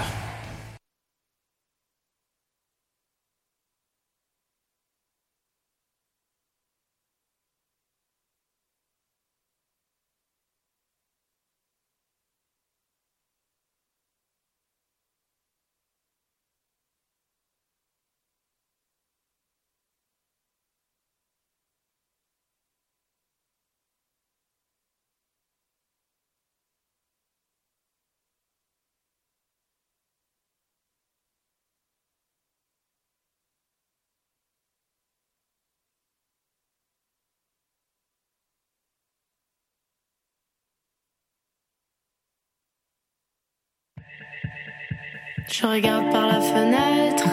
Je regarde par la fenêtre,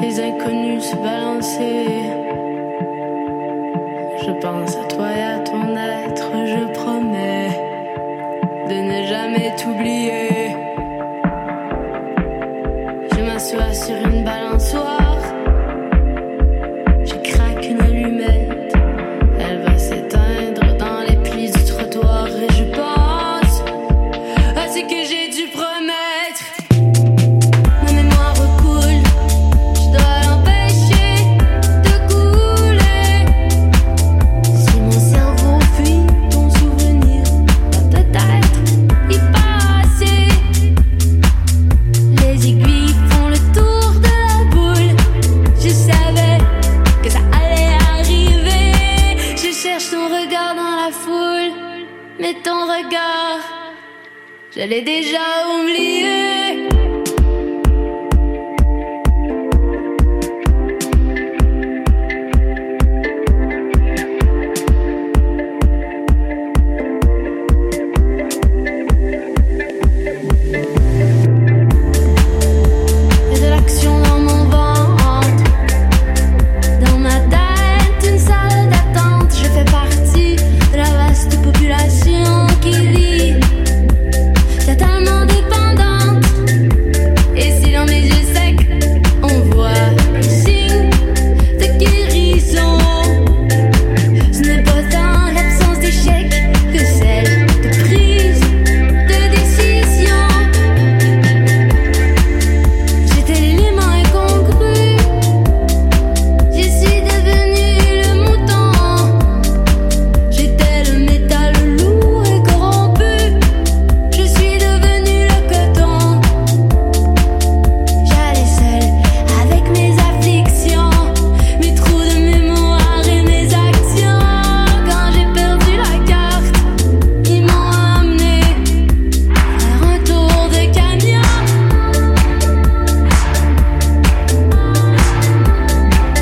les inconnus se balancer. Je pense à toi et à ton être, je promets de ne jamais t'oublier.